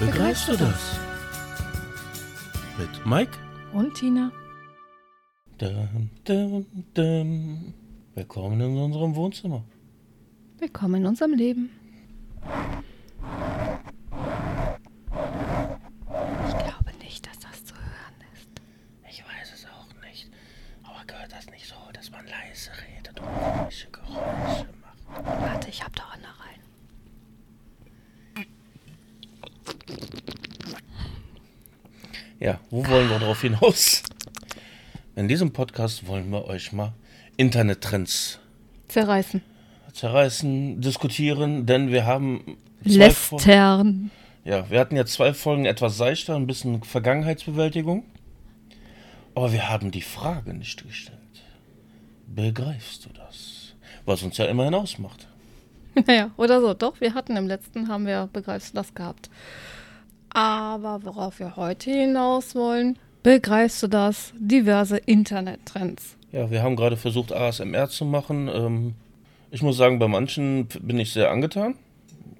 Begreifst du das? Mit Mike? Und Tina? Dum, dum, dum. Willkommen in unserem Wohnzimmer. Willkommen in unserem Leben. Ich glaube nicht, dass das zu hören ist. Ich weiß es auch nicht. Aber gehört das nicht so, dass man leise redet und komische Geräusche macht? Warte, ich hab doch eine rein. Ja, wo drauf hinaus? In diesem Podcast wollen wir euch mal Internettrends Zerreißen. zerreißen, diskutieren, denn wir haben Lästern. ja, wir hatten ja zwei Folgen etwas seichter, ein bisschen Vergangenheitsbewältigung. Aber wir haben die Frage nicht gestellt. Begreifst du das? Was uns ja immerhin ausmacht. Naja, oder so. Doch, wir hatten im letzten, haben wir Begreifst du das gehabt. Aber worauf wir heute hinaus wollen, begreifst du das? Diverse Internettrends. Ja, wir haben gerade versucht, ASMR zu machen. Ähm, ich muss sagen, bei manchen bin ich sehr angetan.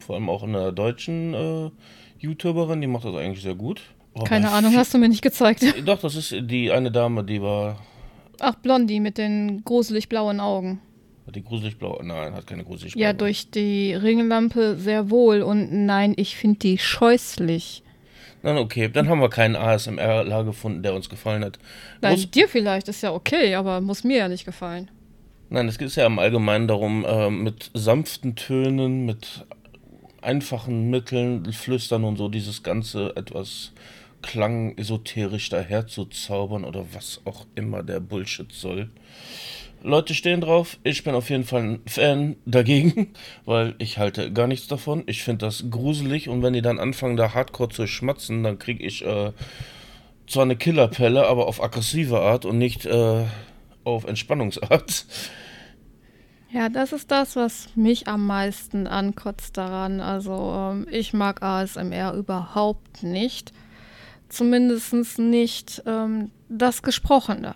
Vor allem auch in der deutschen äh, YouTuberin, die macht das eigentlich sehr gut. Aber Keine Ahnung, hast du mir nicht gezeigt. Doch, das ist die eine Dame, die war. Ach, Blondie mit den gruselig blauen Augen. Hat die gruselig blau? Nein, hat keine gruselig blau. Ja, durch die Ringlampe sehr wohl. Und nein, ich finde die scheußlich. Nein, okay, dann haben wir keinen ASMR-La gefunden, der uns gefallen hat. Nein, Muss, dir vielleicht ist ja okay, aber muss mir ja nicht gefallen. nein, es geht ja im Allgemeinen darum, äh, mit sanften Tönen, mit einfachen Mitteln, Flüstern und so, dieses ganze etwas klang-esoterisch daherzuzaubern oder was auch immer der Bullshit soll. Leute stehen drauf. Ich bin auf jeden Fall ein Fan dagegen, weil ich halte gar nichts davon. Ich finde das gruselig und wenn die dann anfangen, da hardcore zu schmatzen, dann kriege ich äh, zwar eine Killerpelle, aber auf aggressive Art und nicht äh, auf Entspannungsart. Ja, das ist das, was mich am meisten ankotzt daran. Also ähm, ich mag ASMR überhaupt nicht. Zumindest nicht ähm, das Gesprochene.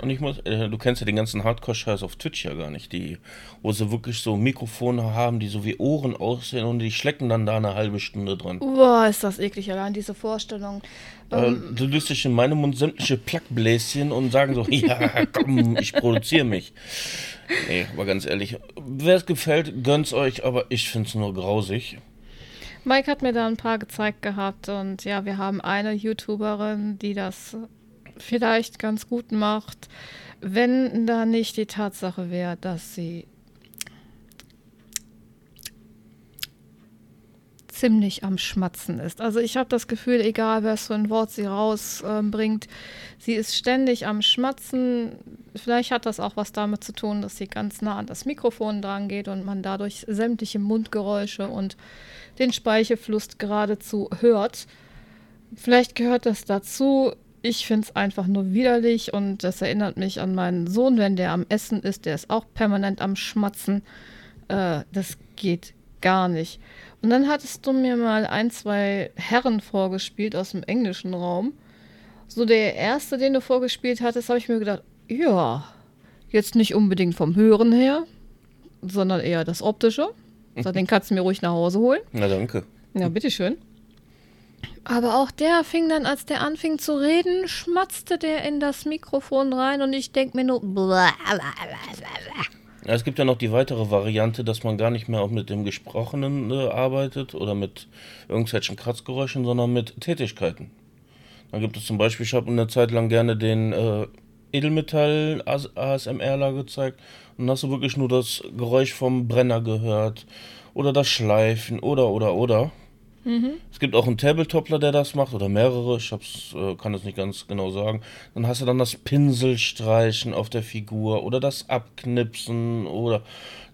Und ich muss, äh, du kennst ja den ganzen Hardcore-Scheiß auf Twitch ja gar nicht, die, wo sie wirklich so Mikrofone haben, die so wie Ohren aussehen und die schlecken dann da eine halbe Stunde dran. Boah, ist das eklig, allein diese Vorstellung. Äh, Ähm, du löst dich in meinem Mund sämtliche Plackbläschen und sagen so, ja, komm, ich produziere mich. Nee, aber ganz ehrlich, wer es gefällt, gönnt's euch, aber ich find's nur grausig. Mike hat mir da ein paar gezeigt gehabt und ja, wir haben eine YouTuberin, die das vielleicht ganz gut macht, wenn da nicht die Tatsache wäre, dass sie ziemlich am Schmatzen ist. Also ich habe das Gefühl, egal was für ein Wort sie rausbringt, sie ist ständig am Schmatzen. Vielleicht hat das auch was damit zu tun, dass sie ganz nah an das Mikrofon dran geht und man dadurch sämtliche Mundgeräusche und den Speichelfluss geradezu hört. Vielleicht gehört das dazu. Ich finde es einfach nur widerlich und das erinnert mich an meinen Sohn, wenn der am Essen ist, der ist auch permanent am Schmatzen. Äh, das geht gar nicht. Und dann hattest du mir mal ein, zwei Herren vorgespielt aus dem englischen Raum. So der erste, den du vorgespielt hattest, habe ich mir gedacht, ja, jetzt nicht unbedingt vom Hören her, sondern eher das Optische. So, den kannst du mir ruhig nach Hause holen. Na danke. Ja, bitteschön. Aber auch der fing dann, als der anfing zu reden, schmatzte der in das Mikrofon rein und ich denke mir nur. Ja, es gibt ja noch die weitere Variante, dass man gar nicht mehr auch mit dem Gesprochenen äh, arbeitet oder mit irgendwelchen Kratzgeräuschen, sondern mit Tätigkeiten. Dann gibt es zum Beispiel, ich habe eine Zeit lang gerne den äh, Edelmetall ASMRler gezeigt und dann hast du wirklich nur das Geräusch vom Brenner gehört oder das Schleifen oder oder oder. Es gibt auch einen Tabletopler, der das macht, oder mehrere, ich hab's, äh, kann es nicht ganz genau sagen. Dann hast du dann das Pinselstreichen auf der Figur oder das Abknipsen oder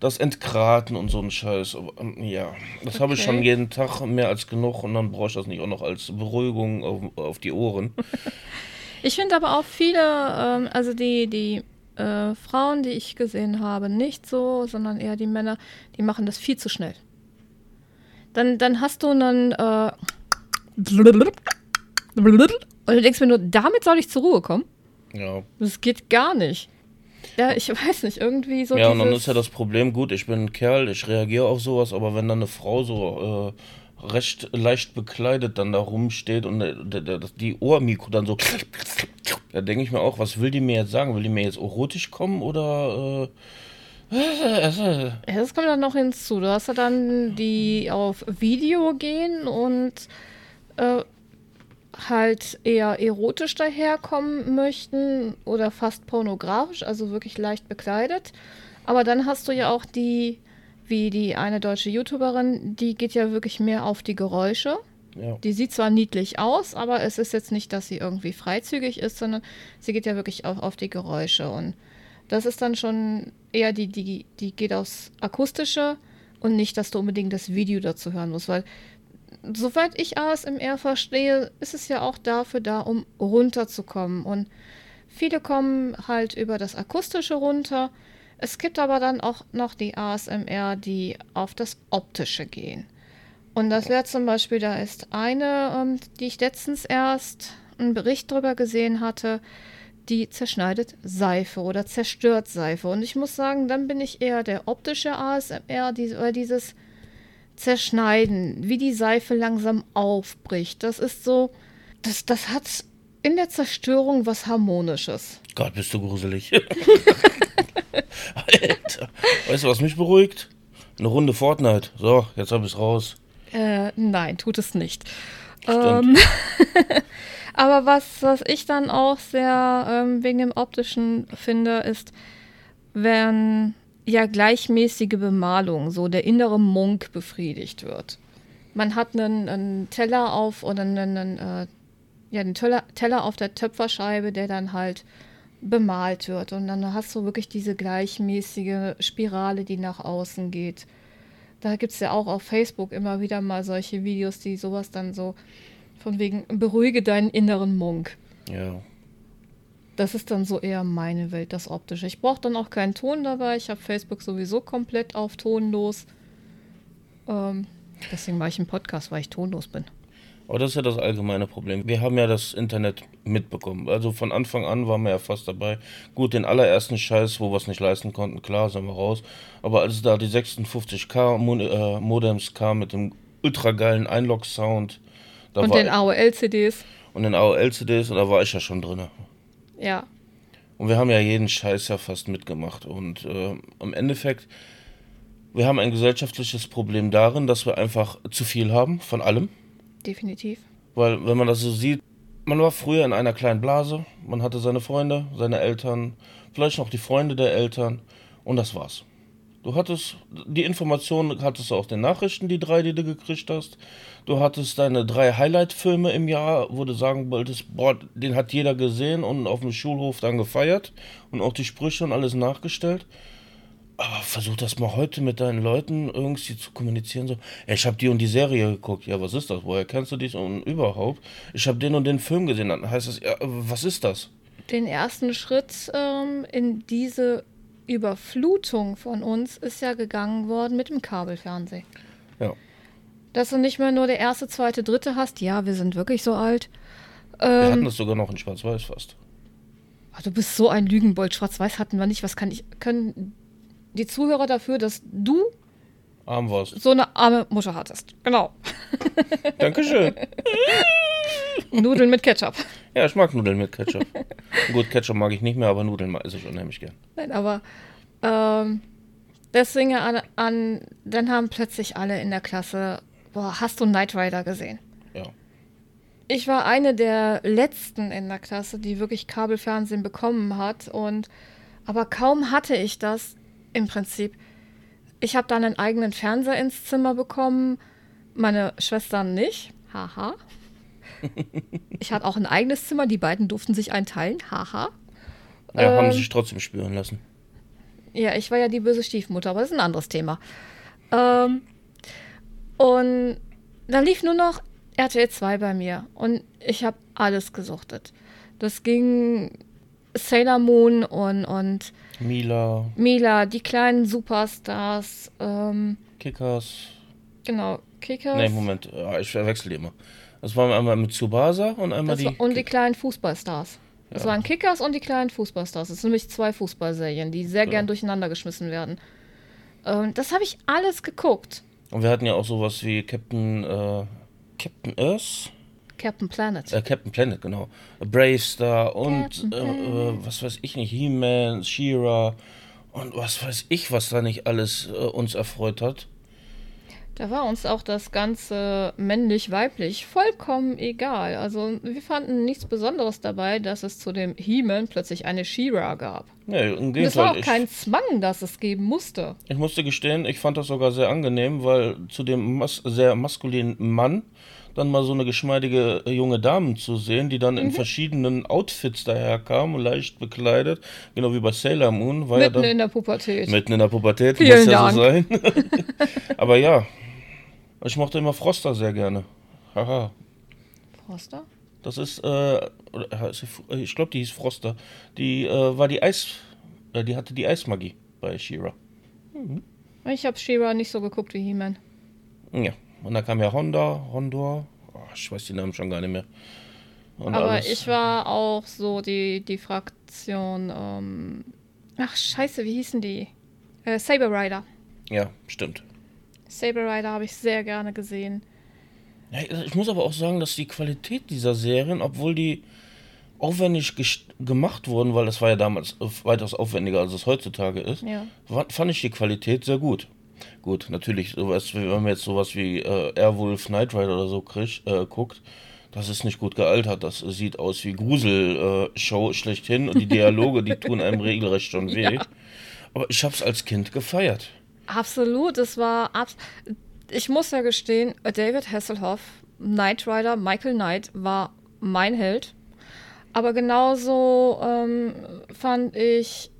das Entgraten und so ein Scheiß. Aber, ähm, ja, das habe ich Okay. schon jeden Tag mehr als genug und dann brauche ich das nicht auch noch als Beruhigung auf, auf die Ohren. Ich finde aber auch viele, ähm, also die, die äh, Frauen, die ich gesehen habe, nicht so, sondern eher die Männer, die machen das viel zu schnell. Dann, dann hast du einen. Äh, und du denkst mir nur, damit soll ich zur Ruhe kommen? Ja, Das geht gar nicht. Ja, ich weiß nicht, irgendwie so ja und dann ist ja das Problem, gut, ich bin ein Kerl, ich reagiere auf sowas, aber wenn dann eine Frau so äh, recht leicht bekleidet dann da rumsteht und äh, die Ohrmikro dann so. Da denke ich mir auch, was will die mir jetzt sagen? Will die mir jetzt erotisch kommen oder. Äh, das kommt dann noch hinzu. Du hast ja dann die auf Video gehen und äh, halt eher erotisch daherkommen möchten oder fast pornografisch, also wirklich leicht bekleidet. Aber dann hast du ja auch die, wie die eine deutsche YouTuberin, die geht ja wirklich mehr auf die Geräusche. Ja. Die sieht zwar niedlich aus, aber es ist jetzt nicht, dass sie irgendwie freizügig ist, sondern sie geht ja wirklich auch auf die Geräusche. Und das ist dann schon eher die, die, die geht aufs Akustische und nicht, dass du unbedingt das Video dazu hören musst, weil soweit ich ASMR verstehe, ist es ja auch dafür da, um runterzukommen. Und viele kommen halt über das Akustische runter. Es gibt aber dann auch noch die ASMR, die auf das Optische gehen. Und das wäre zum Beispiel, da ist eine, ähm, die ich letztens erst einen Bericht darüber gesehen hatte, die zerschneidet Seife oder zerstört Seife. Und ich muss sagen, dann bin ich eher der optische ASMR, die, oder dieses Zerschneiden, wie die Seife langsam aufbricht. Das ist so, das, das hat in der Zerstörung was Harmonisches. Gott, bist du gruselig. Alter. Weißt du, was mich beruhigt? Eine Runde Fortnite. So, jetzt habe ich es raus. Äh, nein, tut es nicht. Ähm, aber was, was ich dann auch sehr ähm, wegen dem optischen finde, ist, wenn ja gleichmäßige Bemalung, so der innere Monk befriedigt wird. Man hat einen, einen Teller auf oder einen, einen, äh, ja, einen Teller, Teller auf der Töpferscheibe, der dann halt bemalt wird. Und dann hast du wirklich diese gleichmäßige Spirale, die nach außen geht. Da gibt es ja auch auf Facebook immer wieder mal solche Videos, die sowas dann so von wegen beruhige deinen inneren Monk. Ja. Das ist dann so eher meine Welt, das Optische. Ich brauche dann auch keinen Ton dabei. Ich habe Facebook sowieso komplett auf tonlos. Ähm, deswegen mache ich einen Podcast, weil ich tonlos bin. Aber das ist ja das allgemeine Problem. Wir haben ja das Internet mitbekommen. Also von Anfang an waren wir ja fast dabei. Gut, den allerersten Scheiß, wo wir es nicht leisten konnten, klar, sind wir raus. Aber als da die 56K äh, Modems kamen mit dem ultra geilen Einlog-Sound. Und den AOL-CDs. Und den AOL-CDs, und da war ich ja schon drin. Ja. Und wir haben ja jeden Scheiß ja fast mitgemacht. Und äh, im Endeffekt, wir haben ein gesellschaftliches Problem darin, dass wir einfach zu viel haben von allem. Definitiv. Weil, wenn man das so sieht, man war früher in einer kleinen Blase, man hatte seine Freunde, seine Eltern, vielleicht noch die Freunde der Eltern und das war's. Du hattest die Informationen, hattest du aus den Nachrichten, die drei, die du gekriegt hast. Du hattest deine drei Highlight-Filme im Jahr, wo du sagen wolltest, boah, den hat jeder gesehen und auf dem Schulhof dann gefeiert und auch die Sprüche und alles nachgestellt. Aber versuch das mal heute mit deinen Leuten irgendwie zu kommunizieren. So, ey, ich habe die und die Serie geguckt. Ja, was ist das? Woher kennst du dich und überhaupt? Ich habe den und den Film gesehen. Dann heißt das, ja, was ist das? Den ersten Schritt ähm, in diese Überflutung von uns ist ja gegangen worden mit dem Kabelfernsehen. Ja. Dass du nicht mehr nur der erste, zweite, dritte hast. Ja, wir sind wirklich so alt. Ähm, wir hatten das sogar noch in Schwarz-Weiß fast. Ach, du bist so ein Lügenbold. Schwarz-Weiß hatten wir nicht. Was kann ich. Können die Zuhörer dafür, dass du arm warst. So eine arme Mutter hattest. Genau. Dankeschön. Nudeln mit Ketchup. Ja, ich mag Nudeln mit Ketchup. Gut, Ketchup mag ich nicht mehr, aber Nudeln esse ich unheimlich gern. Nein, aber ähm, deswegen an, an, dann haben plötzlich alle in der Klasse, boah, hast du Knight Rider gesehen? Ja. Ich war eine der letzten in der Klasse, die wirklich Kabelfernsehen bekommen hat und aber kaum hatte ich das im Prinzip. Ich habe dann einen eigenen Fernseher ins Zimmer bekommen, meine Schwestern nicht. Haha. Ich hatte auch ein eigenes Zimmer, die beiden durften sich einteilen. Haha. Ja, ähm, haben sich trotzdem spüren lassen. Ja, ich war ja die böse Stiefmutter, aber das ist ein anderes Thema. Ähm, und dann lief nur noch RTL 2 bei mir und ich habe alles gesuchtet. Das ging Sailor Moon und, und Mila. Mila, die kleinen Superstars. Ähm, Kickers. Genau, Kickers. Nee, Moment, ich verwechsel die immer. Das waren einmal mit Tsubasa und einmal das die. War, und die kleinen Fußballstars. Das ja. waren Kickers und die kleinen Fußballstars. Das sind nämlich zwei Fußballserien, die sehr ja. gern durcheinander geschmissen werden. Ähm, das habe ich alles geguckt. Und wir hatten ja auch sowas wie Captain, äh, Captain Earth. Captain Planet. Äh, Captain Planet, genau. Brave Star und äh, äh, was weiß ich nicht, He-Man, She-Ra und was weiß ich, was da nicht alles äh, uns erfreut hat. Da war uns auch das Ganze männlich-weiblich vollkommen egal. Also wir fanden nichts Besonderes dabei, dass es zu dem He-Man plötzlich eine She-Ra gab. Nee, im Und es war auch Gegenteil. kein Zwang, dass es geben musste. Ich, ich musste gestehen, ich fand das sogar sehr angenehm, weil zu dem mas sehr maskulinen Mann dann mal so eine geschmeidige junge Dame zu sehen, die dann in verschiedenen Outfits daherkam, leicht bekleidet, genau wie bei Sailor Moon, war ja Mitten dann in der Pubertät. mitten in der Pubertät, Vielen muss ja so Dank. sein. Aber ja, ich mochte immer Froster sehr gerne. Haha. Froster? Das ist, äh, äh, äh, ich glaube, die hieß Froster. Die äh, war die Eis, äh, die hatte die Eismagie bei She-Ra. Ich habe She-Ra nicht so geguckt wie He-Man. Ja, und dann kam ja Honda, Hondor, oh, ich weiß die Namen schon gar nicht mehr. Und Aber alles. ich war auch so die, die Fraktion. Ähm, ach, scheiße, wie hießen die? Äh, Saber Rider. Ja, stimmt. Saber Rider habe ich sehr gerne gesehen. Ja, ich muss aber auch sagen, dass die Qualität dieser Serien, obwohl die aufwendig gemacht wurden, weil das war ja damals weitaus aufwendiger, als es heutzutage ist, Ja. fand ich die Qualität sehr gut. Gut, natürlich, sowas, wenn man jetzt sowas wie äh, Airwolf, Knight Rider oder so krieg, äh, guckt, das ist nicht gut gealtert. Das sieht aus wie Grusel-Show äh, schlechthin und die Dialoge, die tun einem regelrecht schon weh. Ja. Aber ich hab's als Kind gefeiert. Absolut, es war. Abs ich muss ja gestehen, David Hasselhoff, Knight Rider, Michael Knight war mein Held. Aber genauso ähm, fand ich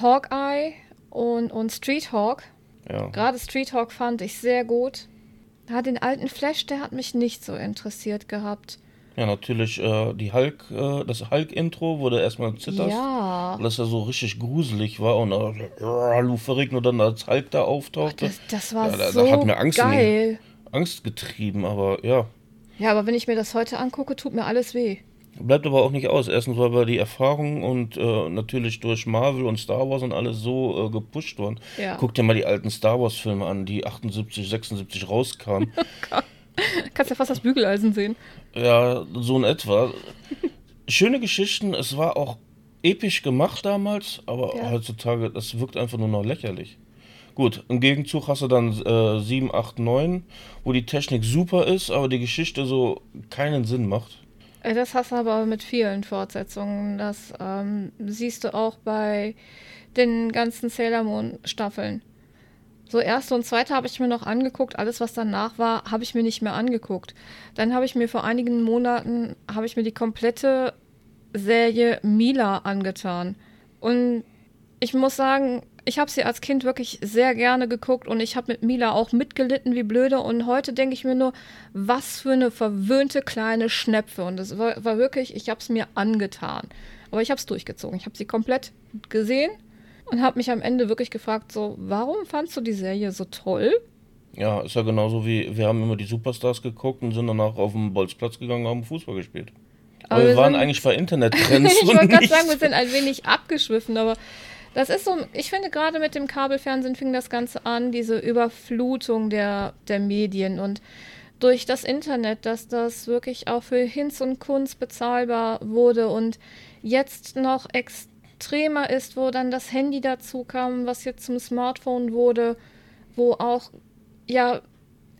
Hawkeye und, und Street Hawk. Ja. Gerade Street Hawk fand ich sehr gut. Ja, den alten Flash, der hat mich nicht so interessiert gehabt. Ja, natürlich, äh, die Hulk, äh, das Hulk-Intro wurde erstmal zitterst. Ja, Weil das ja so richtig gruselig war und äh, Lou Ferrigno dann als Hulk da auftauchte. das, das war Ja, da- da so hat mir Angst in geil. Angst getrieben, aber ja. Ja, aber wenn ich mir das heute angucke, tut mir alles weh. Bleibt aber auch nicht aus. Erstens, weil wir die Erfahrung und äh, natürlich durch Marvel und Star Wars und alles so äh, gepusht wurden. Ja. Guck dir mal die alten Star Wars Filme an, die 78, 76 rauskamen. Kannst ja fast das Bügeleisen sehen. Ja, so in etwa. Schöne Geschichten, es war auch episch gemacht damals, aber Ja. heutzutage, das wirkt einfach nur noch lächerlich. Gut, im Gegenzug hast du dann äh, 7, 8, 9, wo die Technik super ist, aber die Geschichte so keinen Sinn macht. Äh, Das hast du aber mit vielen Fortsetzungen. Das ähm, siehst du auch bei den ganzen Sailor Moon Staffeln. So erste und zweite habe ich mir noch angeguckt. Alles, was danach war, habe ich mir nicht mehr angeguckt. Dann habe ich mir vor einigen Monaten habe ich mir die komplette Serie Mila angetan. Und ich muss sagen, ich habe sie als Kind wirklich sehr gerne geguckt und ich habe mit Mila auch mitgelitten wie blöde. Und heute denke ich mir nur, was für eine verwöhnte kleine Schnepfe. Und das war, war wirklich, ich habe es mir angetan. Aber ich habe es durchgezogen. Ich habe sie komplett gesehen und habe mich am Ende wirklich gefragt, so, warum fandst du die Serie so toll? Ja, ist ja genauso wie, wir haben immer die Superstars geguckt und sind danach auf den Bolzplatz gegangen und haben Fußball gespielt. Aber, Aber wir waren eigentlich bei Internettrends ich wollte gerade sagen, wir sind ein wenig abgeschwiffen, aber das ist so, ich finde gerade mit dem Kabelfernsehen fing das Ganze an, diese Überflutung der, der Medien und durch das Internet, dass das wirklich auch für Hinz und Kunst bezahlbar wurde und jetzt noch extremer ist, wo dann das Handy dazu kam, was jetzt zum Smartphone wurde, wo auch ja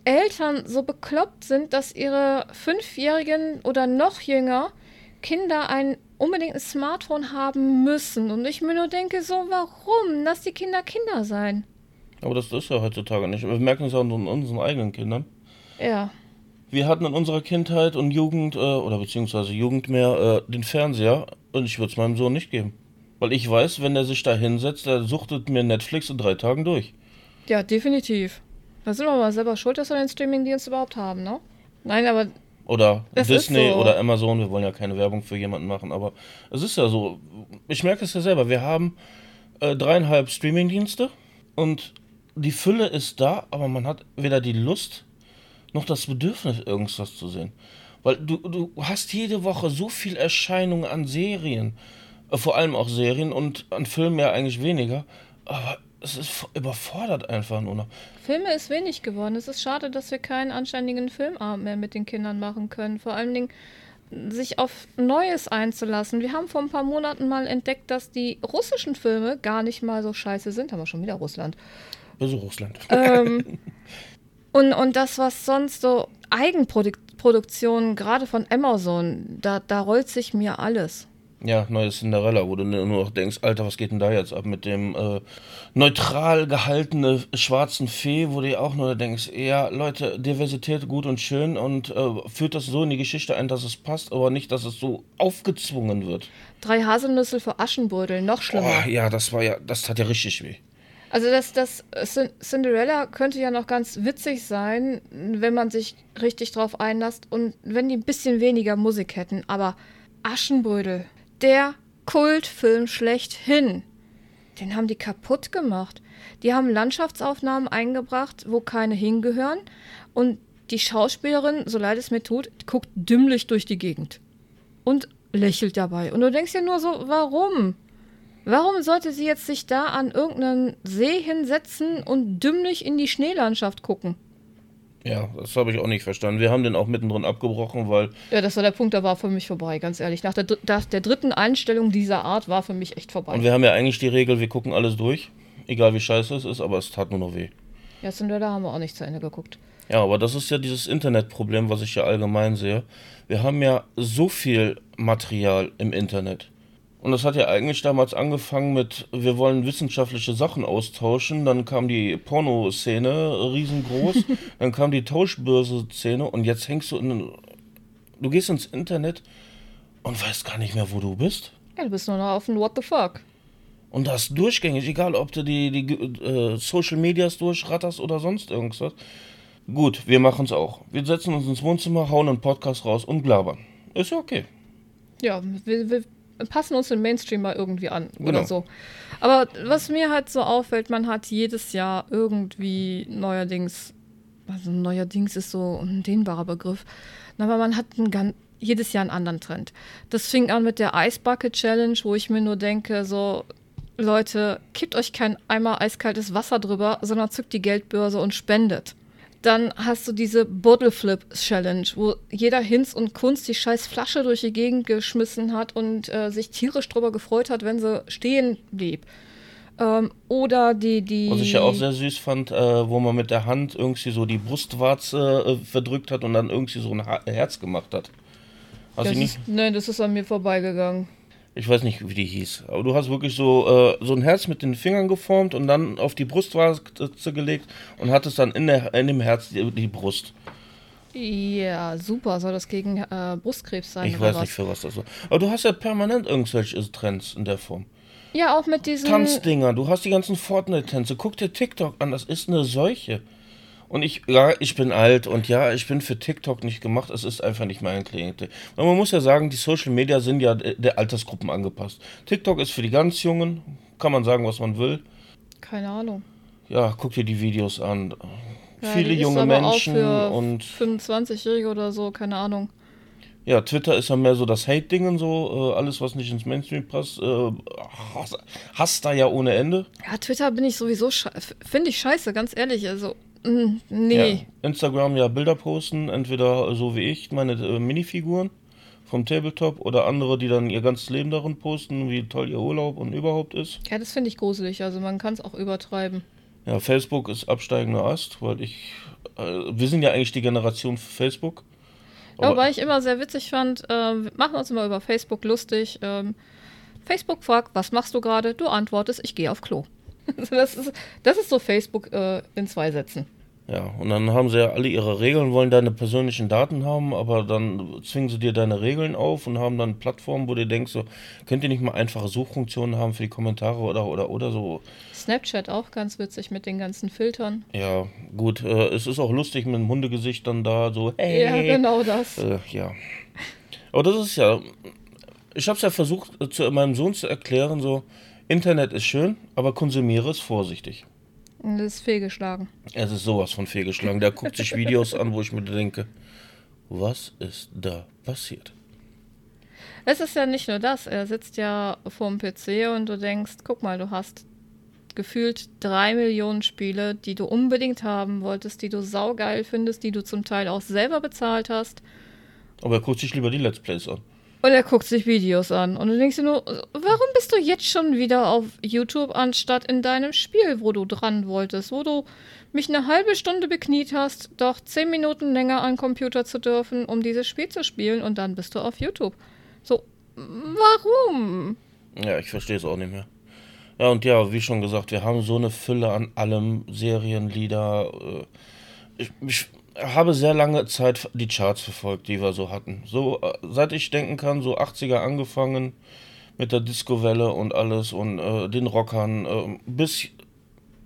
Eltern so bekloppt sind, dass ihre fünfjährigen oder noch jünger Kinder ein unbedingt ein Smartphone haben müssen. Und ich mir nur denke, so warum? Lass die Kinder Kinder sein. Aber das ist ja heutzutage nicht. Wir merken es ja an unseren eigenen Kindern. Ja. Wir hatten in unserer Kindheit und Jugend, äh, oder beziehungsweise Jugend mehr, äh, den Fernseher und ich würde es meinem Sohn nicht geben. Weil ich weiß, wenn er sich da hinsetzt, der suchtet mir Netflix in drei Tagen durch. Ja, definitiv. Da sind wir mal selber schuld, dass wir den Streamingdienst überhaupt haben, ne? Nein, aber Oder Disney so. oder Amazon, wir wollen ja keine Werbung für jemanden machen, aber es ist ja so, ich merke es ja selber, wir haben äh, dreieinhalb Streamingdienste und die Fülle ist da, aber man hat weder die Lust noch das Bedürfnis, irgendwas zu sehen. Weil du, du hast jede Woche so viel Erscheinungen an Serien, vor allem auch Serien und an Filmen ja eigentlich weniger. Aber es ist überfordert einfach nur noch. Filme ist wenig geworden. Es ist schade, dass wir keinen anständigen Filmabend mehr mit den Kindern machen können. Vor allen Dingen sich auf Neues einzulassen. Wir haben vor ein paar Monaten mal entdeckt, dass die russischen Filme gar nicht mal so scheiße sind. Haben wir schon wieder Russland. Also Russland. Ähm, und, und das, was sonst so Eigenproduktionen, gerade von Amazon, da, da rollt sich mir alles. Ja, neues Cinderella, wo du nur noch denkst, Alter, was geht denn da jetzt ab mit dem äh, neutral gehaltene schwarzen Fee, wo du auch nur denkst, ja, Leute, Diversität gut und schön und äh, führt das so in die Geschichte ein, dass es passt, aber nicht, dass es so aufgezwungen wird. Drei Haselnüsse für Aschenbrödel, noch schlimmer. Oh, ja, das war ja, das hat ja richtig weh. Also das, das Cinderella könnte ja noch ganz witzig sein, wenn man sich richtig drauf einlässt und wenn die ein bisschen weniger Musik hätten, aber Aschenbrödel der Kultfilm schlechthin. Den haben die kaputt gemacht. Die haben Landschaftsaufnahmen eingebracht, wo keine hingehören. Und die Schauspielerin, so leid es mir tut, guckt dümmlich durch die Gegend. Und lächelt dabei. Und du denkst dir nur so, warum? Warum sollte sie jetzt sich da an irgendeinen See hinsetzen und dümmlich in die Schneelandschaft gucken? Ja, das habe ich auch nicht verstanden. Wir haben den auch mittendrin abgebrochen, weil. Ja, das war der Punkt, da war für mich vorbei, ganz ehrlich. Nach der, der, der dritten Einstellung dieser Art war für mich echt vorbei. Und wir haben ja eigentlich die Regel, wir gucken alles durch, egal wie scheiße es ist, aber es tat nur noch weh. Ja, Cinderella haben wir auch nicht zu Ende geguckt. Ja, aber das ist ja dieses Internetproblem, was ich ja allgemein sehe. Wir haben ja so viel Material im Internet. Und das hat ja eigentlich damals angefangen mit, wir wollen wissenschaftliche Sachen austauschen. Dann kam die Pornoszene riesengroß. dann kam die Tauschbörse-Szene. Und jetzt hängst du in. Du gehst ins Internet und weißt gar nicht mehr, wo du bist. Ja, du bist nur noch auf dem What the fuck. Und das durchgängig, egal ob du die, die äh, Social Medias durchratterst oder sonst irgendwas. Gut, wir machen es auch. Wir setzen uns ins Wohnzimmer, hauen einen Podcast raus und glabern. Ist ja okay. Ja, wir, wir passen uns den Mainstream mal irgendwie an genau. oder so. Aber was mir halt so auffällt, man hat jedes Jahr irgendwie neuerdings, also neuerdings ist so ein dehnbarer Begriff, aber man hat ein, jedes Jahr einen anderen Trend. Das fing an mit der Ice Bucket Challenge, wo ich mir nur denke, so Leute, kippt euch kein Eimer eiskaltes Wasser drüber, sondern zückt die Geldbörse und spendet. Dann hast du diese Bottle Flip Challenge, wo jeder Hinz und Kunst die scheiß Flasche durch die Gegend geschmissen hat und äh, sich tierisch drüber gefreut hat, wenn sie stehen blieb. Ähm, oder die, die. Was ich ja auch sehr süß fand, äh, wo man mit der Hand irgendwie so die Brustwarze äh, verdrückt hat und dann irgendwie so ein Herz gemacht hat. Hast das nicht? Ist, nein, das ist an mir vorbeigegangen ich weiß nicht, wie die hieß, aber du hast wirklich so, äh, so ein Herz mit den Fingern geformt und dann auf die Brustwarze gelegt und hattest dann in, der, in dem Herz die, die Brust. Ja, super. Soll das gegen äh, Brustkrebs sein? Ich weiß was? nicht, für was das ist. Aber du hast ja permanent irgendwelche Trends in der Form. Ja, auch mit diesen. Tanzdinger. Du hast die ganzen Fortnite-Tänze. Guck dir TikTok an. Das ist eine Seuche. Und ich, ja, ich bin alt und ja, ich bin für TikTok nicht gemacht. Es ist einfach nicht mein Klientel. Und man muss ja sagen, die Social Media sind ja der Altersgruppen angepasst. TikTok ist für die ganz Jungen, kann man sagen, was man will. Keine Ahnung. Ja, guck dir die Videos an. Ja, Viele junge Menschen und 25-Jährige oder so, keine Ahnung. Ja, Twitter ist ja mehr so das Hate-Ding und so, äh, alles, was nicht ins Mainstream passt, äh, hasst da ja ohne Ende. Ja, Twitter bin ich sowieso, finde ich scheiße, ganz ehrlich. Also, nee. Ja, Instagram ja Bilder posten, entweder so wie ich, meine äh, Minifiguren vom Tabletop oder andere, die dann ihr ganzes Leben darin posten, wie toll ihr Urlaub und überhaupt ist. Ja, das finde ich gruselig. Also man kann es auch übertreiben. Ja, Facebook ist absteigender Ast, weil ich. Äh, wir sind ja eigentlich die Generation für Facebook. Aber Wobei ich immer sehr witzig fand, äh, machen wir uns immer über Facebook lustig. Ähm, Facebook fragt, was machst du gerade? Du antwortest, ich gehe auf Klo. Das, ist, das ist so Facebook äh, in zwei Sätzen. Ja, und dann haben sie ja alle ihre Regeln, wollen deine persönlichen Daten haben, aber dann zwingen sie dir deine Regeln auf und haben dann Plattformen, wo du denkst, so, könnt ihr nicht mal einfache Suchfunktionen haben für die Kommentare oder oder oder so. Snapchat auch ganz witzig mit den ganzen Filtern. Ja, gut, äh, es ist auch lustig mit dem Hundegesicht dann da so, hey. Ja, genau das. Äh, ja. Aber das ist ja, ich habe es ja versucht, äh, zu meinem Sohn zu erklären, so, Internet ist schön, aber konsumiere es vorsichtig. Das ist fehlgeschlagen. Es ist sowas von fehlgeschlagen. Der guckt sich Videos an, wo ich mir denke, was ist da passiert? Es ist ja nicht nur das. Er sitzt ja vorm PC und du denkst, guck mal, du hast gefühlt drei Millionen Spiele, die du unbedingt haben wolltest, die du saugeil findest, die du zum Teil auch selber bezahlt hast. Aber er guckt sich lieber die Let's Plays an. Und er guckt sich Videos an. Und du denkst dir nur, warum bist du jetzt schon wieder auf YouTube, anstatt in deinem Spiel, wo du dran wolltest, wo du mich eine halbe Stunde bekniet hast, doch zehn Minuten länger an Computer zu dürfen, um dieses Spiel zu spielen und dann bist du auf YouTube. So, warum? Ja, ich verstehe es auch nicht mehr. Ja, und ja, wie schon gesagt, wir haben so eine Fülle an allem, Serien, Lieder. Äh, ich, ich habe sehr lange Zeit die Charts verfolgt, die wir so hatten. So, äh, seit ich denken kann, so 80er angefangen mit der Disco-Welle und alles und äh, den Rockern, äh, bis,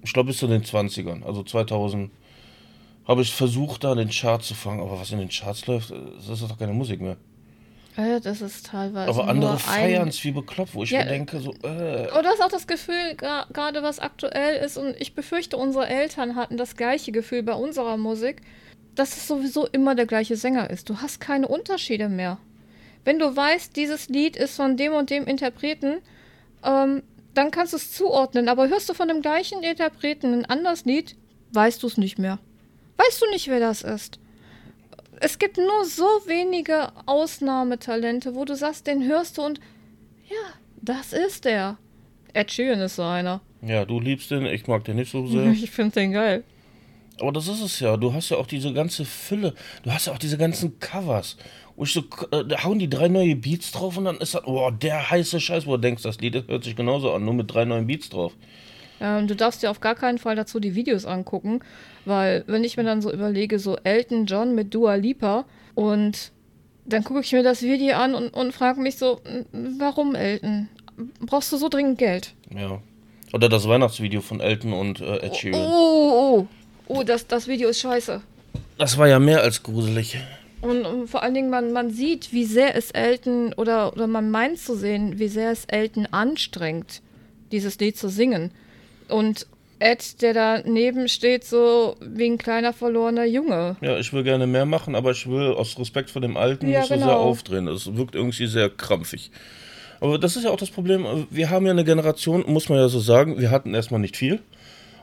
ich glaube, bis zu den 20ern, also 2000, habe ich versucht, da den Chart zu fangen, aber was in den Charts läuft, äh, das ist doch keine Musik mehr. Ja, das ist teilweise. Aber andere feiern es wie bekloppt, wo ich ja, mir denke, so. Äh. Oder hast auch das Gefühl, gerade was aktuell ist, und ich befürchte, unsere Eltern hatten das gleiche Gefühl bei unserer Musik, dass es sowieso immer der gleiche Sänger ist. Du hast keine Unterschiede mehr. Wenn du weißt, dieses Lied ist von dem und dem Interpreten, ähm, dann kannst du es zuordnen. Aber hörst du von dem gleichen Interpreten ein anderes Lied, weißt du es nicht mehr. Weißt du nicht, wer das ist es gibt nur so wenige Ausnahmetalente, wo du sagst, den hörst du und ja, das ist der. Ed Sheeran ist so einer. Ja, du liebst den, ich mag den nicht so sehr. Ich finde den geil. Aber das ist es ja. Du hast ja auch diese ganze Fülle. Du hast ja auch diese ganzen Covers. Wo ich so, äh, da hauen die drei neue Beats drauf und dann ist das, oh, der heiße Scheiß, wo du denkst, das Lied hört sich genauso an, nur mit drei neuen Beats drauf. Und du darfst dir auf gar keinen Fall dazu die Videos angucken, weil wenn ich mir dann so überlege, so Elton John mit Dua Lipa und dann gucke ich mir das Video an und, und frage mich so, warum Elton? Brauchst du so dringend Geld? Ja. Oder das Weihnachtsvideo von Elton und äh, Ed Sheeran. Oh, oh, oh. Oh, das, das Video ist scheiße. Das war ja mehr als gruselig. Und, und, vor allen Dingen, man, man sieht, wie sehr es Elton, oder, oder man meint zu sehen, wie sehr es Elton anstrengt, dieses Lied zu singen. Und Ed, der daneben steht, so wie ein kleiner verlorener Junge. Ja, ich will gerne mehr machen, aber ich will aus Respekt vor dem Alten ja, nicht so genau. sehr aufdrehen. Das wirkt irgendwie sehr krampfig. Aber das ist ja auch das Problem. Wir haben ja eine Generation, muss man ja so sagen, wir hatten erstmal nicht viel.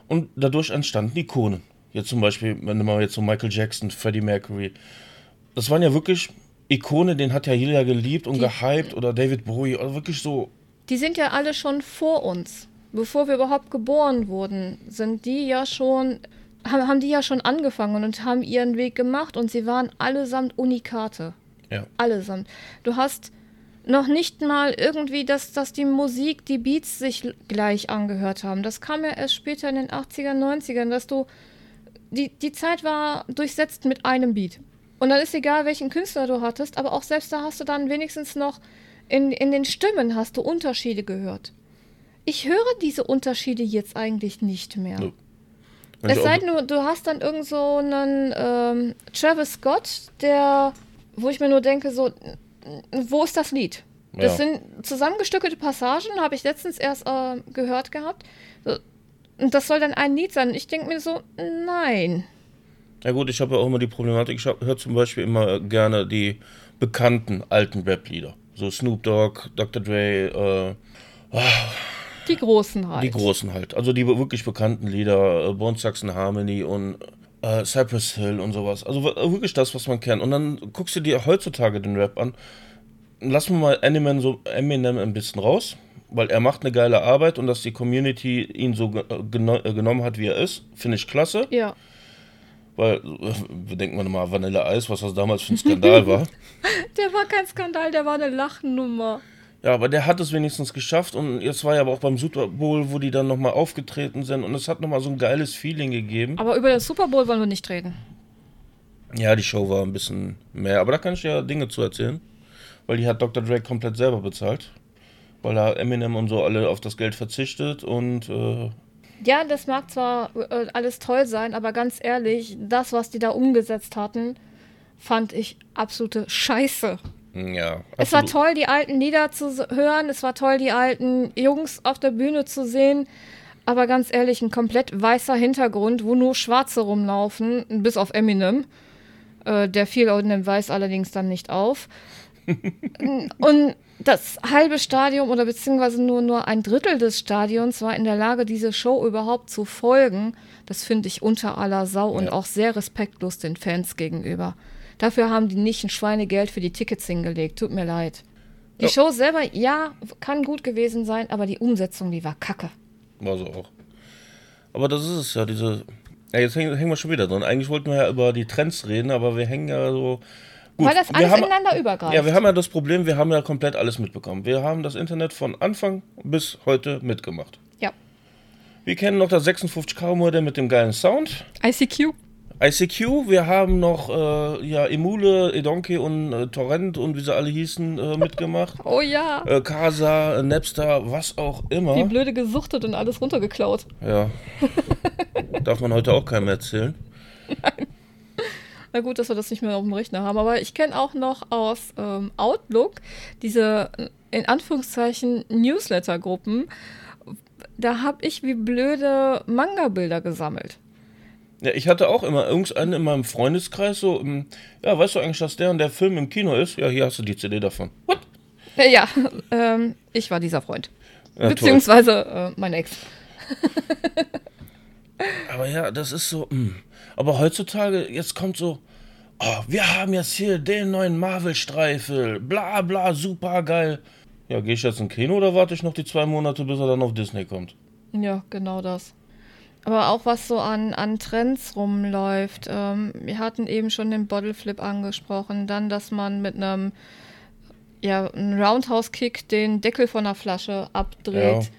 Und dadurch entstanden Ikonen. Jetzt zum Beispiel, wenn mal jetzt so Michael Jackson, Freddie Mercury. Das waren ja wirklich Ikone, den hat ja jeder geliebt und die, gehypt. Oder David Bowie, oder wirklich so. Die sind ja alle schon vor uns bevor wir überhaupt geboren wurden, sind die ja schon, haben die ja schon angefangen und haben ihren Weg gemacht und sie waren allesamt Unikate. Ja. Allesamt. Du hast noch nicht mal irgendwie, dass, dass die Musik, die Beats sich gleich angehört haben. Das kam ja erst später in den 80er, 90ern, dass du. Die, die Zeit war durchsetzt mit einem Beat. Und dann ist egal, welchen Künstler du hattest, aber auch selbst da hast du dann wenigstens noch in, in den Stimmen hast du Unterschiede gehört. Ich höre diese Unterschiede jetzt eigentlich nicht mehr. No. Es sei denn, du, du hast dann irgend so einen ähm, Travis Scott, der, wo ich mir nur denke, so, wo ist das Lied? Das ja. sind zusammengestückelte Passagen, habe ich letztens erst äh, gehört gehabt. Und das soll dann ein Lied sein. Ich denke mir so, nein. Ja gut, ich habe ja auch immer die Problematik, ich höre zum Beispiel immer gerne die bekannten alten Rap-Lieder. So Snoop Dogg, Dr. Dre, äh, oh, die großen halt. Die großen halt. Also die wirklich bekannten Lieder, äh, Bone Saxon Harmony und äh, Cypress Hill und sowas. Also wirklich das, was man kennt. Und dann guckst du dir heutzutage den Rap an. Lassen wir mal Eminem, so, Eminem ein bisschen raus, weil er macht eine geile Arbeit und dass die Community ihn so geno äh, genommen hat, wie er ist, finde ich klasse. Ja. Weil, äh, wir mal Vanille Eis, was das damals für ein Skandal war. der war kein Skandal, der war eine Lachnummer. Ja, aber der hat es wenigstens geschafft und jetzt war ja aber auch beim Super Bowl, wo die dann nochmal aufgetreten sind und es hat nochmal so ein geiles Feeling gegeben. Aber über den Super Bowl wollen wir nicht reden. Ja, die Show war ein bisschen mehr, aber da kann ich ja Dinge zu erzählen, weil die hat Dr. Drake komplett selber bezahlt, weil da Eminem und so alle auf das Geld verzichtet und äh ja, das mag zwar äh, alles toll sein, aber ganz ehrlich, das, was die da umgesetzt hatten, fand ich absolute Scheiße. Ja. Absolut. Es war toll, die alten Lieder zu hören. Es war toll, die alten Jungs auf der Bühne zu sehen. Aber ganz ehrlich, ein komplett weißer Hintergrund, wo nur Schwarze rumlaufen, bis auf Eminem. Äh, der fiel dem Weiß allerdings dann nicht auf. Und das halbe Stadion oder beziehungsweise nur, nur ein Drittel des Stadions war in der Lage, diese Show überhaupt zu folgen. Das finde ich unter aller Sau und auch sehr respektlos den Fans gegenüber. Dafür haben die nicht ein Schweinegeld für die Tickets hingelegt. Tut mir leid. Die Ja. Show selber, ja, kann gut gewesen sein, aber die Umsetzung, die war kacke. War so auch. Aber das ist es ja, diese. Ja, jetzt hängen, hängen wir schon wieder drin. Eigentlich wollten wir ja über die Trends reden, aber wir hängen ja so. Gut, Weil das wir alles haben, ineinander übergreift. Ja, wir haben ja das Problem, wir haben ja komplett alles mitbekommen. Wir haben das Internet von Anfang bis heute mitgemacht. ja. Wir kennen noch das 56K-Modell mit dem geilen Sound. ICQ. ICQ, wir haben noch äh, ja, Emule, Edonke und äh, Torrent und wie sie alle hießen äh, mitgemacht. Oh ja. Äh, Casa, Napster, was auch immer. Wie blöde gesuchtet und alles runtergeklaut. Ja. Darf man heute auch keinem erzählen. Na gut, dass wir das nicht mehr auf dem Rechner haben. Aber ich kenne auch noch aus ähm, Outlook diese äh, in Anführungszeichen Newsletter-Gruppen. Da habe ich wie blöde Manga-Bilder gesammelt. Ja, ich hatte auch immer irgendeinen in meinem Freundeskreis so, ähm, ja, weißt du eigentlich, dass der und der Film im Kino ist? Ja, hier hast du die CD davon. What? Äh, ja, ähm, ich war dieser Freund. Ja. Beziehungsweise äh, mein Ex. Aber ja, das ist so. Mh. Aber heutzutage, jetzt kommt so, oh, wir haben jetzt hier den neuen Marvel-Streifel, bla bla, super geil. Ja, gehe ich jetzt in Kino oder warte ich noch die zwei Monate, bis er dann auf Disney kommt? Ja, genau das. Aber auch was so an, an Trends rumläuft. Ähm, wir hatten eben schon den Bottle Flip angesprochen. Dann, dass man mit einem ja, einen Roundhouse-Kick den Deckel von der Flasche abdreht. Ja.